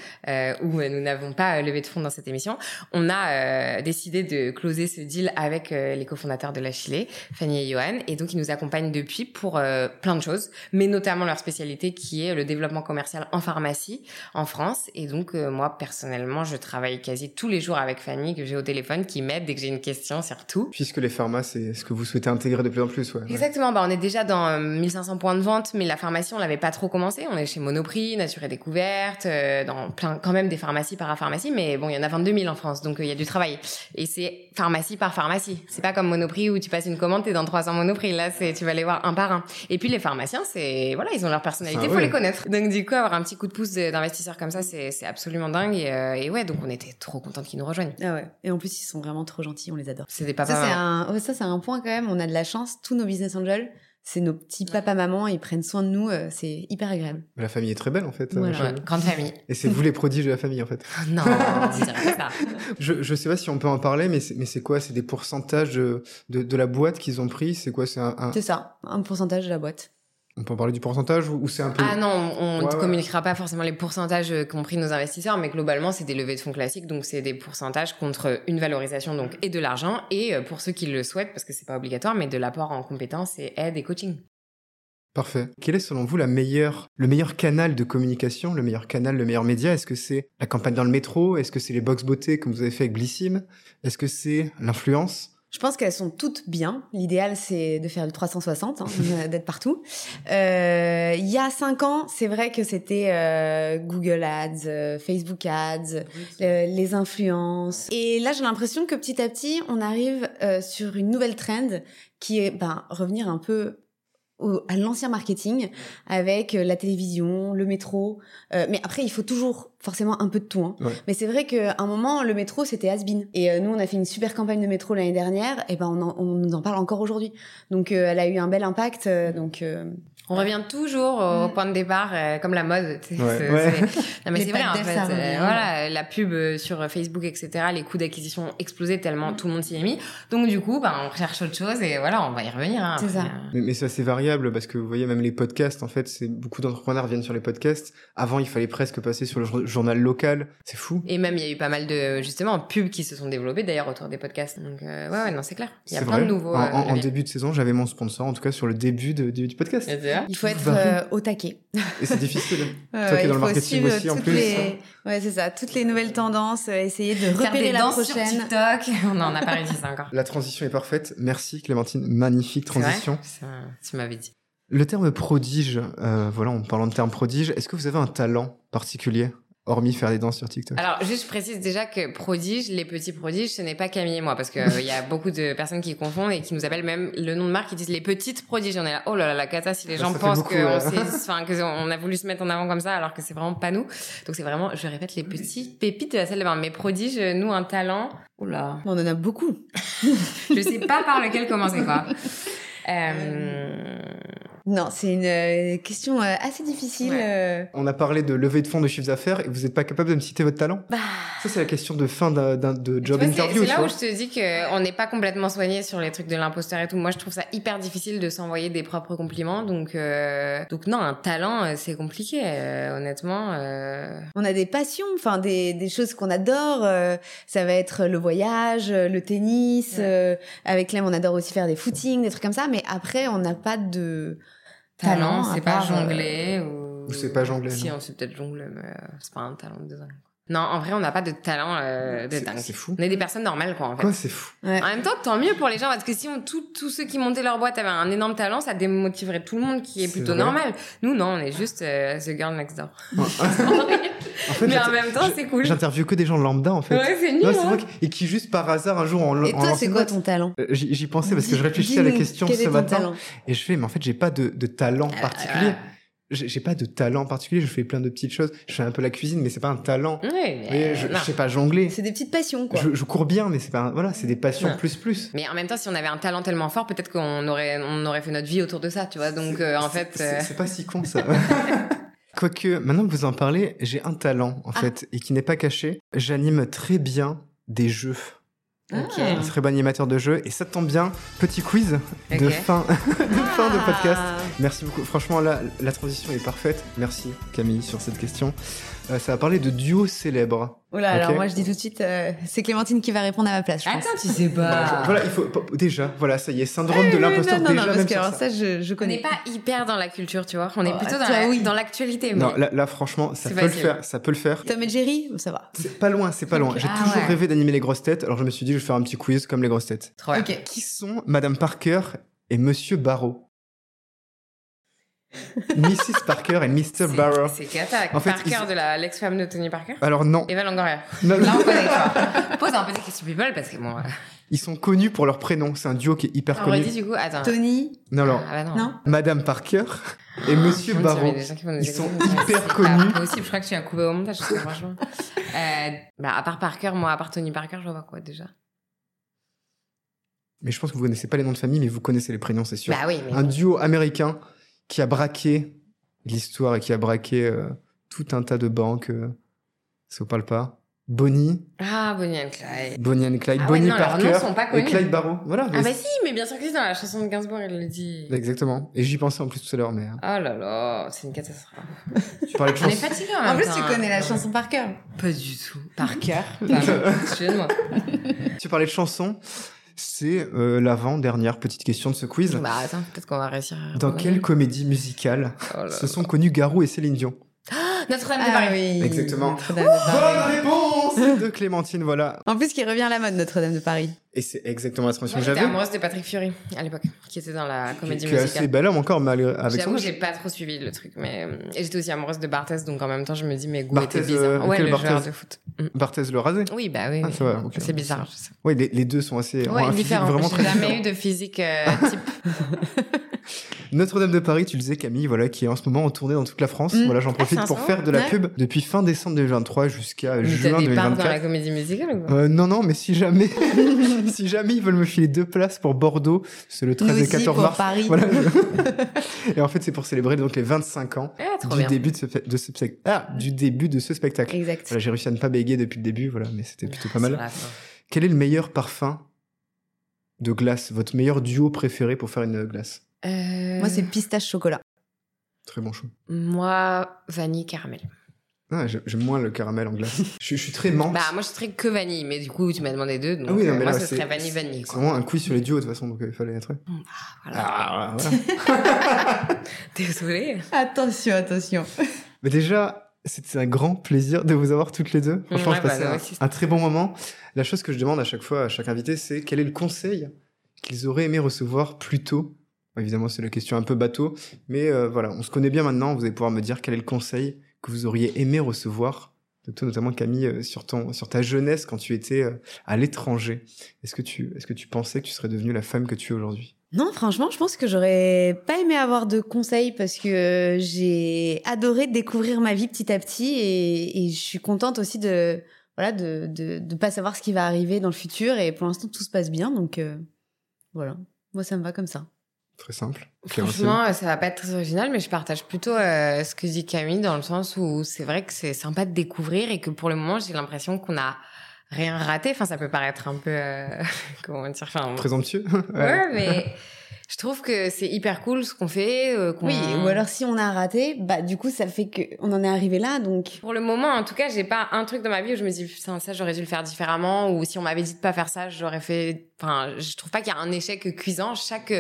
où nous n'avons pas levé de fonds dans cette émission, on a décidé de closer ce deal avec les cofondateurs de la Chile, Fanny et Johan. Et donc ils nous accompagnent depuis pour plein de choses, mais notamment leur spécialité qui est le développement commercial en pharmacie en France. Et donc moi personnellement, je travaille quasi tous les jours avec Fanny que j'ai au téléphone, qui m'aide j'ai une question surtout. Puisque les pharmacies, c'est ce que vous souhaitez intégrer de plus en plus, ouais. Exactement. Bah, on est déjà dans 1500 euh, points de vente, mais la pharmacie, on l'avait pas trop commencé. On est chez Monoprix, Nature et Découverte, euh, dans plein, quand même des pharmacies parapharmacies, mais bon, il y en a 22 000 en France, donc euh, il y a du travail. Et c'est pharmacie par pharmacie. C'est pas comme Monoprix où tu passes une commande, t'es dans 300 Monoprix. Là, c'est, tu vas les voir un par un. Et puis les pharmaciens, c'est, voilà, ils ont leur personnalité, il faut les connaître. Donc du coup, avoir un petit coup de pouce d'investisseurs comme ça, c'est, c'est absolument dingue. Et, et ouais, donc on était trop contents qu'ils nous rejoignent. Ah ouais. Et en plus, ils sont vraiment trop gentils, on les adore. C'est des papas. Ça, c'est un, ça, c'est un point quand même. On a de la chance. Tous nos business angels, c'est nos petits papa maman ils prennent soin de nous euh, c'est hyper agréable. La famille est très belle en fait grande famille. Et c'est vous les prodiges de la famille en fait. Non pas je je sais pas si on peut en parler mais c'est mais c'est quoi? C'est des pourcentages de, de, la boîte qu'ils ont pris? C'est quoi? C'est un... c'est ça un pourcentage de la boîte on peut en parler du pourcentage ou, c'est un peu... Ah non, on ne communiquera pas forcément les pourcentages qu'ont pris nos investisseurs, mais globalement, c'est des levées de fonds classiques, donc c'est des pourcentages contre une valorisation donc et de l'argent, et euh, pour ceux qui le souhaitent, parce que c'est pas obligatoire, mais de l'apport en compétences et aide et coaching. Parfait. Quel est selon vous la meilleure, le meilleur canal de communication, le meilleur canal, le meilleur média? Est-ce que c'est la campagne dans le métro? Est-ce que c'est les box beauté comme vous avez fait avec Blissim Est-ce que c'est l'influence? Je pense qu'elles sont toutes bien. L'idéal, c'est de faire le 360, hein, d'être partout. Euh, il y a cinq ans, c'est vrai que c'était euh, Google Ads, euh, Facebook Ads, les influences. Et là, j'ai l'impression que petit à petit, on arrive sur une nouvelle trend qui est ben, revenir un peu à l'ancien marketing avec euh, la télévision, le métro. Euh, mais après, il faut toujours forcément un peu de tout. Hein. Mais c'est vrai qu'à un moment, le métro, c'était has -been. Et euh, nous, on a fait une super campagne de métro l'année dernière. Et ben, on, on nous en parle encore aujourd'hui. Donc, elle a eu un bel impact. donc, on revient toujours au mm. point de départ, euh, comme la mode. Ouais. Non, mais c'est vrai, en fait. Euh, voilà, la pub euh, sur Facebook, etc., les coûts d'acquisition ont explosé tellement mm. tout le monde s'y est mis. Donc, du coup, bah, on recherche autre chose et voilà, on va y revenir. Hein, c'est ça. Mais, mais c'est assez variable parce que vous voyez, même les podcasts, en fait, c'est beaucoup d'entrepreneurs viennent sur les podcasts. Avant, il fallait presque passer sur le journal local. C'est fou. Et même, il y a eu pas mal de, justement, pubs qui se sont développées d'ailleurs autour des podcasts. Donc, ouais, ouais, non, c'est clair. Il y a plein de nouveaux. En, début de saison, j'avais mon sponsor, en tout cas, sur le début de, du podcast. Il faut être euh, au taquet. Et c'est difficile. Toi qui es dans le marketing aussi en plus. Les... Ouais, c'est ça. Toutes les nouvelles tendances, euh, essayer de repérer la prochaine. Sur TikTok. On n'en a pas réussi ça encore. La transition est parfaite. Merci Clémentine. Magnifique transition. Ça, tu m'avais dit. Le terme prodige, euh, voilà, en parlant de terme prodige, est-ce que vous avez un talent particulier? Hormis faire des danses sur TikTok Alors, juste je précise déjà que prodige, les petits prodiges, ce n'est pas Camille et moi, parce qu'il euh, y a beaucoup de personnes qui confondent et qui nous appellent même le nom de marque, qui disent les petites prodiges. On est là, oh là là, la cata, si les gens pensent qu'on on a voulu se mettre en avant comme ça, alors que c'est vraiment pas nous. Donc c'est vraiment, je répète, les petits pépites de la salle de bain. Mais prodiges, nous, un talent, oh là. On en a beaucoup. je sais pas par lequel commencer, quoi. Euh... Non, c'est une euh, question euh, assez difficile. Euh. On a parlé de levée de fonds de chiffres d'affaires et vous n'êtes pas capable de me citer votre talent bah... Ça, c'est la question de fin d'un de job interview. C'est là où je te dis qu'on n'est pas complètement soigné sur les trucs de l'imposteur et tout. Moi, je trouve ça hyper difficile de s'envoyer des propres compliments. Donc, donc non, un talent, c'est compliqué, honnêtement. On a des passions, enfin des, des choses qu'on adore. ça va être le voyage, le tennis. avec Clem, on adore aussi faire des footings, des trucs comme ça. Mais après, on n'a pas de talent, c'est pas jongler ou... ou c'est pas jongler. Si, on sait peut-être jongler, mais euh, c'est pas un talent de design. Non, en vrai, on n'a pas de talent euh, de dingue. C'est fou. On est des personnes normales, quoi, en fait. Quoi, c'est fou. En même temps, tant mieux pour les gens, parce que si on, tous ceux qui montaient leur boîte avaient un énorme talent, ça démotiverait tout le monde qui est, plutôt normal. Nous, non, on est juste euh, the girl next door. en fait, mais en même temps, c'est cool. J'interviewe que des gens lambda, en fait. Ouais, c'est nul. Hein. et qui, juste par hasard, un jour, en Et toi, c'est quoi ton talent euh, J'y pensais parce que je réfléchissais à la question ce matin. Et je fais, mais en fait, j'ai pas de, de talent particulier j'ai pas de talent particulier, je fais plein de petites choses. Je fais un peu la cuisine, mais c'est pas un talent. Oui, mais je, je, sais pas jongler. C'est des petites passions, quoi. Je, je cours bien, mais c'est pas, voilà, c'est des passions plus plus. Mais en même temps, si on avait un talent tellement fort, peut-être qu'on aurait, on aurait fait notre vie autour de ça, tu vois. Donc, euh, en fait. Euh, c'est pas si con, ça. Quoique, maintenant que vous en parlez, j'ai un talent, en ah. fait, et qui n'est pas caché. J'anime très bien des jeux. Okay. Un très bon animateur de jeu. Et ça tombe bien, petit quiz de, fin, de fin de podcast. Ah. Merci beaucoup. Franchement, là, la transition est parfaite. Merci Camille sur cette question. Euh, ça va parler de duo célèbre. Oula, alors moi je dis tout de suite, euh, c'est Clémentine qui va répondre à ma place. Je Attends, tu sais pas. voilà, il faut déjà, voilà, ça y est, syndrome de l'imposteur déjà. Non, parce que alors ça, je, je connais. On n'est pas hyper dans la culture, tu vois. On est oh, plutôt dans, la, dans l'actualité. Non, là, franchement, ça peut le faire, ça peut le faire. Tom et Jerry, ça va. C'est pas loin, c'est pas loin. J'ai ah, toujours rêvé d'animer les grosses têtes, alors je me suis dit, je vais faire un petit quiz comme les grosses têtes. Trop ok. Qui sont Madame Parker et Monsieur Barrow Mrs. Parker et Mr. Barrow. C'est Kata. En fait, Parker de la l'ex-femme de Tony Parker Alors non. Eva Longoria. Non, Là, on connaît, toi. Pose un peu des questions people parce que bon... Euh. Ils sont connus pour leur prénom. C'est un duo qui est hyper ah, connu. Redis du coup, attends. Tony Non, non. Ah, bah non. Madame Parker et Monsieur Barrow. Ils sont hyper connus. Pas possible, je crois que tu as coupé au montage, franchement. Euh, bah, à part Parker, moi, à part Tony Parker, je vois pas quoi déjà. Mais je pense que vous connaissez pas les noms de famille, mais vous connaissez les prénoms, c'est sûr. Bah oui, mais un duo américain qui a braqué l'histoire et qui a braqué euh, tout un tas de banques. Euh, ça vous parle pas Bonnie. Ah, Bonnie and Clyde. Bonnie and Clyde. Ah Bonnie Parker. Sont pas connus. Et Clyde Barrow. Voilà. Ah, bah si, mais bien sûr que c'est dans la chanson de Gainsbourg, il le dit. Exactement. Et j'y pensais en plus tout à l'heure, mais. Oh là là, c'est une catastrophe. tu parlais de chanson. On est fatigué en, en plus, tu connais la chanson par cœur. Pas du tout. Par cœur. Excuse-moi. tu parlais de chansons. C'est euh, l'avant-dernière petite question de ce quiz. Bah attends, peut-être qu'on va réussir. Dans quelle comédie musicale oh se sont connus Garou et Céline Dion? Notre-Dame de ah Paris. Exactement. Bonne réponse de Clémentine, voilà. En plus, qui revient à la mode, Notre-Dame de Paris. Et c'est exactement la transition que j'avais. J'étais amoureuse de Patrick Fury à l'époque, qui était dans la comédie musicale. Qui est assez bel homme encore, malgré avec J'avoue, j'ai pas trop suivi le truc, mais euh, et j'étais aussi amoureuse de Barthez, donc en même temps, je me dis mes goûts étaient bizarres. Euh, ouais, le Barthez joueur de foot. Mm. Barthez le rasé. Oui, bah oui. Ah, c'est bizarre, je sais. Oui, les, les, deux sont assez ouais, différents. J'ai jamais eu de physique euh, type. Notre-Dame de Paris, tu le disais Camille, voilà, qui est en ce moment en tournée dans toute la France. Mm. Voilà, j'en ah, profite pour faire de la pub depuis fin décembre 2023 jusqu'à juin 2024. dans la comédie musicale euh, Non, non, mais si jamais, si jamais ils veulent me filer deux places pour Bordeaux, c'est le 13 et 14 mars. Paris. Voilà. et en fait, c'est pour célébrer donc les 25 ans ah, du début de ce, de ce ah, du début de ce spectacle. Exact. Voilà, j'ai réussi à ne pas bégayer depuis le début, voilà, mais c'était plutôt pas mal. Quel est le meilleur parfum de glace Votre meilleur duo préféré pour faire une glace? Euh, Moi, c'est pistache chocolat. Très bon choix. Moi, vanille caramel. Ah, j'aime moins le caramel en glace. je, suis très menthe. Bah, moi, je suis très que vanille, mais du coup, tu m'as demandé deux. Donc, ah oui, non, euh, mais moi, ce serait vanille-vanille. C'est vraiment un quiz sur les duos, de toute façon, donc euh, il fallait être. Ah, voilà. Ah, voilà. Désolée. Attention, attention. Mais déjà, c'était un grand plaisir de vous avoir toutes les deux. Franchement, je passais bah, un, très bon moment. La chose que je demande à chaque fois à chaque invité, c'est quel est le conseil qu'ils auraient aimé recevoir plus tôt Évidemment, c'est la question un peu bateau, mais euh, voilà, on se connaît bien maintenant. Vous allez pouvoir me dire quel est le conseil que vous auriez aimé recevoir, de toi notamment Camille, euh, sur ton, sur ta jeunesse quand tu étais euh, à l'étranger. Est-ce que tu, est-ce que tu pensais que tu serais devenue la femme que tu es aujourd'hui? Non, franchement, je pense que j'aurais pas aimé avoir de conseils parce que j'ai adoré découvrir ma vie petit à petit et, je suis contente aussi de voilà de, de, pas savoir ce qui va arriver dans le futur et pour l'instant tout se passe bien donc voilà, moi ça me va comme ça. Très simple. Franchement, ça va pas être très original, mais je partage plutôt euh, ce que dit Camille dans le sens où c'est vrai que c'est sympa de découvrir et que pour le moment j'ai l'impression qu'on a rien raté. Enfin, ça peut paraître un peu, euh, comment dire, enfin, présomptueux. ouais. mais je trouve que c'est hyper cool ce qu'on fait. Euh, oui, ou alors si on a raté, bah du coup ça fait que on en est arrivé là, donc. Pour le moment, en tout cas, j'ai pas un truc dans ma vie où je me dis ça, ça j'aurais dû le faire différemment, ou si on m'avait dit de pas faire ça, j'aurais fait. Enfin, je trouve pas qu'il y a un échec cuisant. Chaque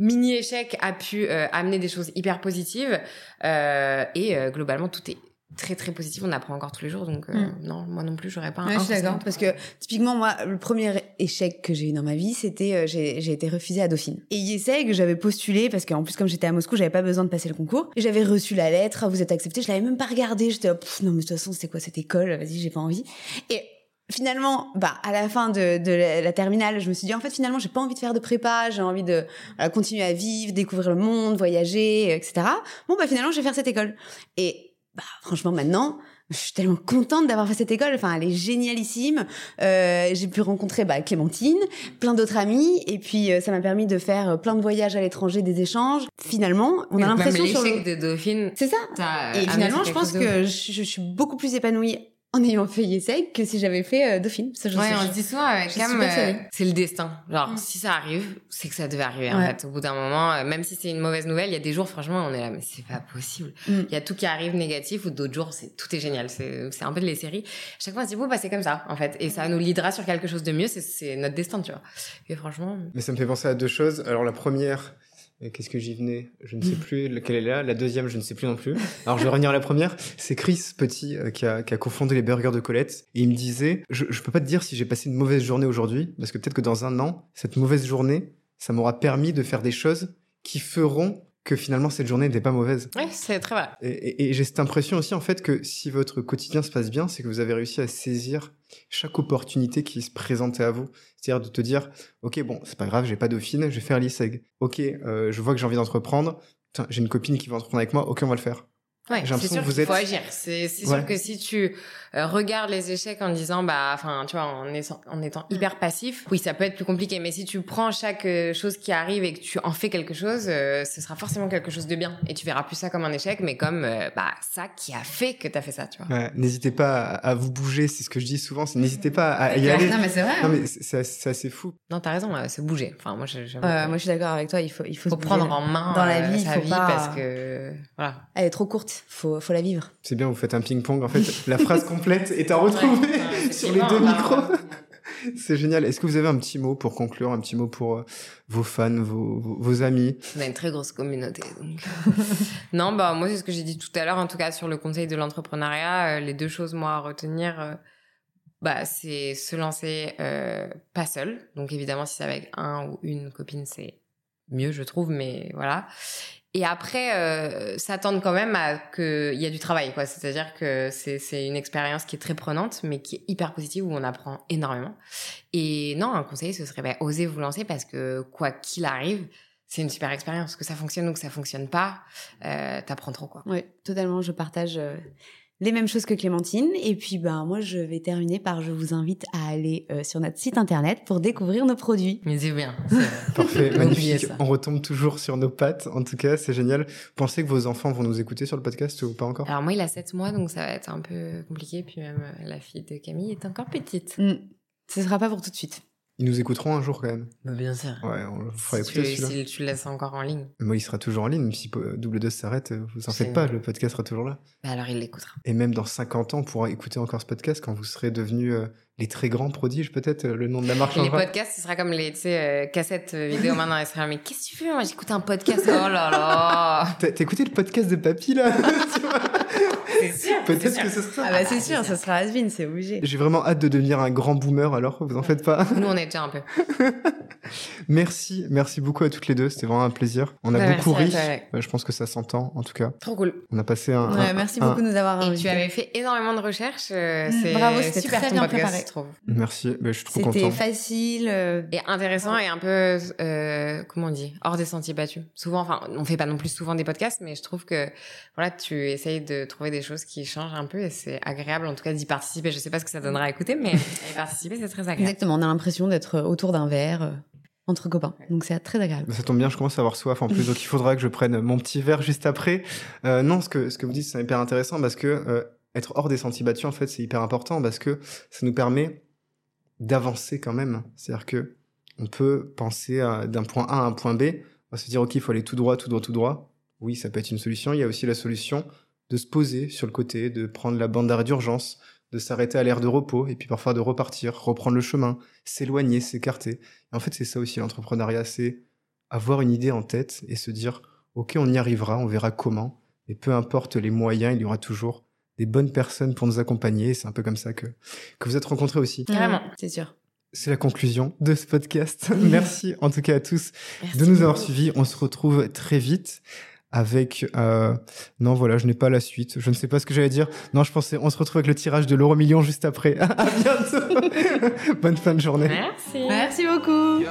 mini échec a pu euh, amener des choses hyper positives, euh, et globalement tout est très très positif. On apprend encore tous les jours, donc euh, mm. non, moi non plus, j'aurais pas. Ouais, un je suis d'accord parce que typiquement moi, le premier échec que j'ai eu dans ma vie, c'était euh, j'ai été refusée à Dauphine. Et que j'avais postulé parce qu'en plus comme j'étais à Moscou, j'avais pas besoin de passer le concours. Et j'avais reçu la lettre, vous êtes accepté. Je l'avais même pas regardé. J'étais non mais de toute façon c'est quoi cette école? Vas-y, j'ai pas envie. Et finalement, bah, à la fin de, de, la terminale, je me suis dit, en fait, finalement, j'ai pas envie de faire de prépa, j'ai envie de continuer à vivre, découvrir le monde, voyager, etc. Bon, bah, finalement, je vais faire cette école. Et bah, franchement, maintenant, je suis tellement contente d'avoir fait cette école. Enfin, elle est génialissime. Euh, j'ai pu rencontrer bah, Clémentine, plein d'autres amis, et puis euh, ça m'a permis de faire euh, plein de voyages à l'étranger, des échanges. Finalement, on a l'impression sur le... de Dauphine. C'est ça. Et finalement, je pense que je, je, suis beaucoup plus épanouie en ayant fait Yeseg que si j'avais fait euh, Dauphine. Ça, je ouais, on se dit souvent avec Cam, euh, c'est le destin. Genre, mm. si ça arrive, c'est que ça devait arriver, en fait. Au bout d'un moment, euh, même si c'est une mauvaise nouvelle, il y a des jours, franchement, on est là, mais c'est pas possible. Mm. Il y a tout qui arrive négatif ou d'autres jours, c'est, tout est génial. C'est, un peu de les séries. chaque fois, on se dit, bon, bah, c'est comme ça, en fait. Et ça nous lidera sur quelque chose de mieux, c'est, c'est notre destin, tu vois. Et franchement. Mais ça me fait penser à deux choses. Alors, la première, Qu'est-ce que j'y venais? Je ne sais plus laquelle est là. La deuxième, je ne sais plus non plus. Alors, je vais revenir à la première. C'est Chris Petit euh, qui, a, qui a les burgers de Colette. Et il me disait, je, je peux pas te dire si j'ai passé une mauvaise journée aujourd'hui, parce que peut-être que dans un an, cette mauvaise journée, ça m'aura permis de faire des choses qui feront que finalement cette journée n'était pas mauvaise. Oui, c'est très vrai. Et, j'ai cette impression aussi en fait que si votre quotidien se passe bien, c'est que vous avez réussi à saisir chaque opportunité qui se présentait à vous. C'est-à-dire de te dire, ok, bon, c'est pas grave, j'ai pas dauphine, je vais faire l'ISEG. Ok, euh, je vois que j'ai envie d'entreprendre. J'ai une copine qui va entreprendre avec moi, ok, on va le faire. Ouais, c'est sûr qu'il faut agir. C'est sûr que si tu euh, regardes les échecs en disant, bah, enfin, tu vois, en, en étant mm. hyper passif, oui, ça peut être plus compliqué. Mais si tu prends chaque euh, chose qui arrive et que tu en fais quelque chose, euh, ce sera forcément quelque chose de bien. Et tu verras plus ça comme un échec, mais comme bah ça qui a fait que tu as fait ça, tu vois. Ouais, n'hésitez pas à, vous bouger. C'est ce que je dis souvent. N'hésitez pas à y aller. Non, mais c'est vrai. Non, hein. mais c'est assez fou. Non, t'as raison. c'est bouger. Enfin, moi, je, moi, je suis d'accord avec toi. Il faut, il faut, faut prendre en main dans la vie, sa vie parce que voilà. Elle est trop courte. Faut, faut la vivre. C'est bien, vous faites un ping-pong. En fait, la phrase complète est à retrouver sur les deux micros. C'est génial. Est-ce que vous avez un petit mot pour conclure, un petit mot pour euh, vos fans, vos, vos, amis? On a une très grosse communauté. Donc... Euh. non, bah moi c'est ce que j'ai dit tout à l'heure, en tout cas sur le conseil de l'entrepreneuriat, euh, les deux choses moi à retenir, bah c'est se lancer pas seul. Donc évidemment si c'est avec un ou une copine c'est mieux je trouve, mais voilà. Et après, euh, s'attendre quand même à qu'il y a du travail, quoi. C'est-à-dire que c'est une expérience qui est très prenante, mais qui est hyper positive, où on apprend énormément. Et non, un conseil, ce serait bah, oser vous lancer parce que quoi qu'il arrive, c'est une super expérience. Que ça fonctionne ou que ça fonctionne pas, euh, t'apprends trop quoi. Oui, totalement. Je partage euh, les mêmes choses que Clémentine. Et puis, ben, moi, je vais terminer par je vous invite à aller euh, sur notre site internet pour découvrir nos produits. Mais c'est bien. Parfait, magnifique. On retombe toujours sur nos pattes. En tout cas, c'est génial. Pensez que vos enfants vont nous écouter sur le podcast ou pas encore? Alors, moi, il a 7 mois, donc ça va être un peu compliqué. Puis même la fille de Camille est encore petite. Mm. Ce sera pas pour tout de suite. Ils nous écouteront un jour quand même. Bah, bien sûr. Ouais, on le fera si écouter celui-là. Si tu le laisses encore en ligne. Moi, il sera toujours en ligne. Si Double 2 s'arrête, vous en faites pas, le podcast sera toujours là. Bah alors il l'écoutera. Et même dans 50 ans, on pourra écouter encore ce podcast quand vous serez devenus euh, les très grands prodiges, peut-être, euh, le nom de la marque. Les podcasts, ce sera comme les euh, cassettes vidéo maintenant. Elle sera, mais qu'est-ce que tu fais? Moi, j'écoute un podcast. Oh là là T'as écouté le podcast de Papy, là? Peut-être que ce sera. Ah bah c'est sûr, ce sera Asvin, c'est obligé. J'ai vraiment hâte de devenir un grand boomer, alors vous en faites pas. Nous, on est déjà un peu. merci, merci beaucoup à toutes les deux. C'était vraiment un plaisir. On a bah, beaucoup ri. je pense que ça s'entend, en tout cas. Trop cool. On a passé un. Ouais, merci beaucoup de nous avoir invités. Et tu avais fait énormément de recherches. Euh, mm, Bravo, c'était super bien préparé. Je trouve. Merci, bah, je suis trop content. C'était facile euh, et intéressant et un peu euh, comment on dit hors des sentiers battus. Souvent, enfin, on fait pas non plus souvent des podcasts, mais je trouve que voilà, tu essayes de trouver des choses qui changent un peu et c'est agréable en tout cas d'y participer. Je sais pas ce que ça donnera à écouter, mais y participer, c'est très agréable. Exactement, on a l'impression d'être autour d'un verre euh, entre copains. Donc c'est très agréable. Ça tombe bien, je commence à avoir soif en plus, donc il faudra que je prenne mon petit verre juste après. Euh, non, ce que, ce que vous dites, c'est hyper intéressant parce que euh, être hors des sentiers battus, en fait, c'est hyper important parce que ça nous permet d'avancer quand même. C'est-à-dire que on peut penser d'un point A à un point B, on va se dire, OK, il faut aller tout droit, tout droit, tout droit. Oui, ça peut être une solution. Il y a aussi la solution de se poser sur le côté, de prendre la bande d'arrêt d'urgence, de s'arrêter à l'air de repos et puis parfois de repartir, reprendre le chemin, s'éloigner, s'écarter. En fait, c'est ça aussi l'entrepreneuriat, c'est avoir une idée en tête et se dire OK, on y arrivera, on verra comment et peu importe les moyens, il y aura toujours des bonnes personnes pour nous accompagner, c'est un peu comme ça que que vous êtes rencontrés aussi. Carrément, c'est sûr. C'est la conclusion de ce podcast. Merci en tout cas à tous de nous avoir suivis. On se retrouve très vite avec euh, non voilà je n'ai pas la suite. Je ne sais pas ce que j'allais dire. Non je pensais on se retrouve avec le tirage de l'euro million juste après. À bientôt. Bonne fin de journée. Merci. Merci beaucoup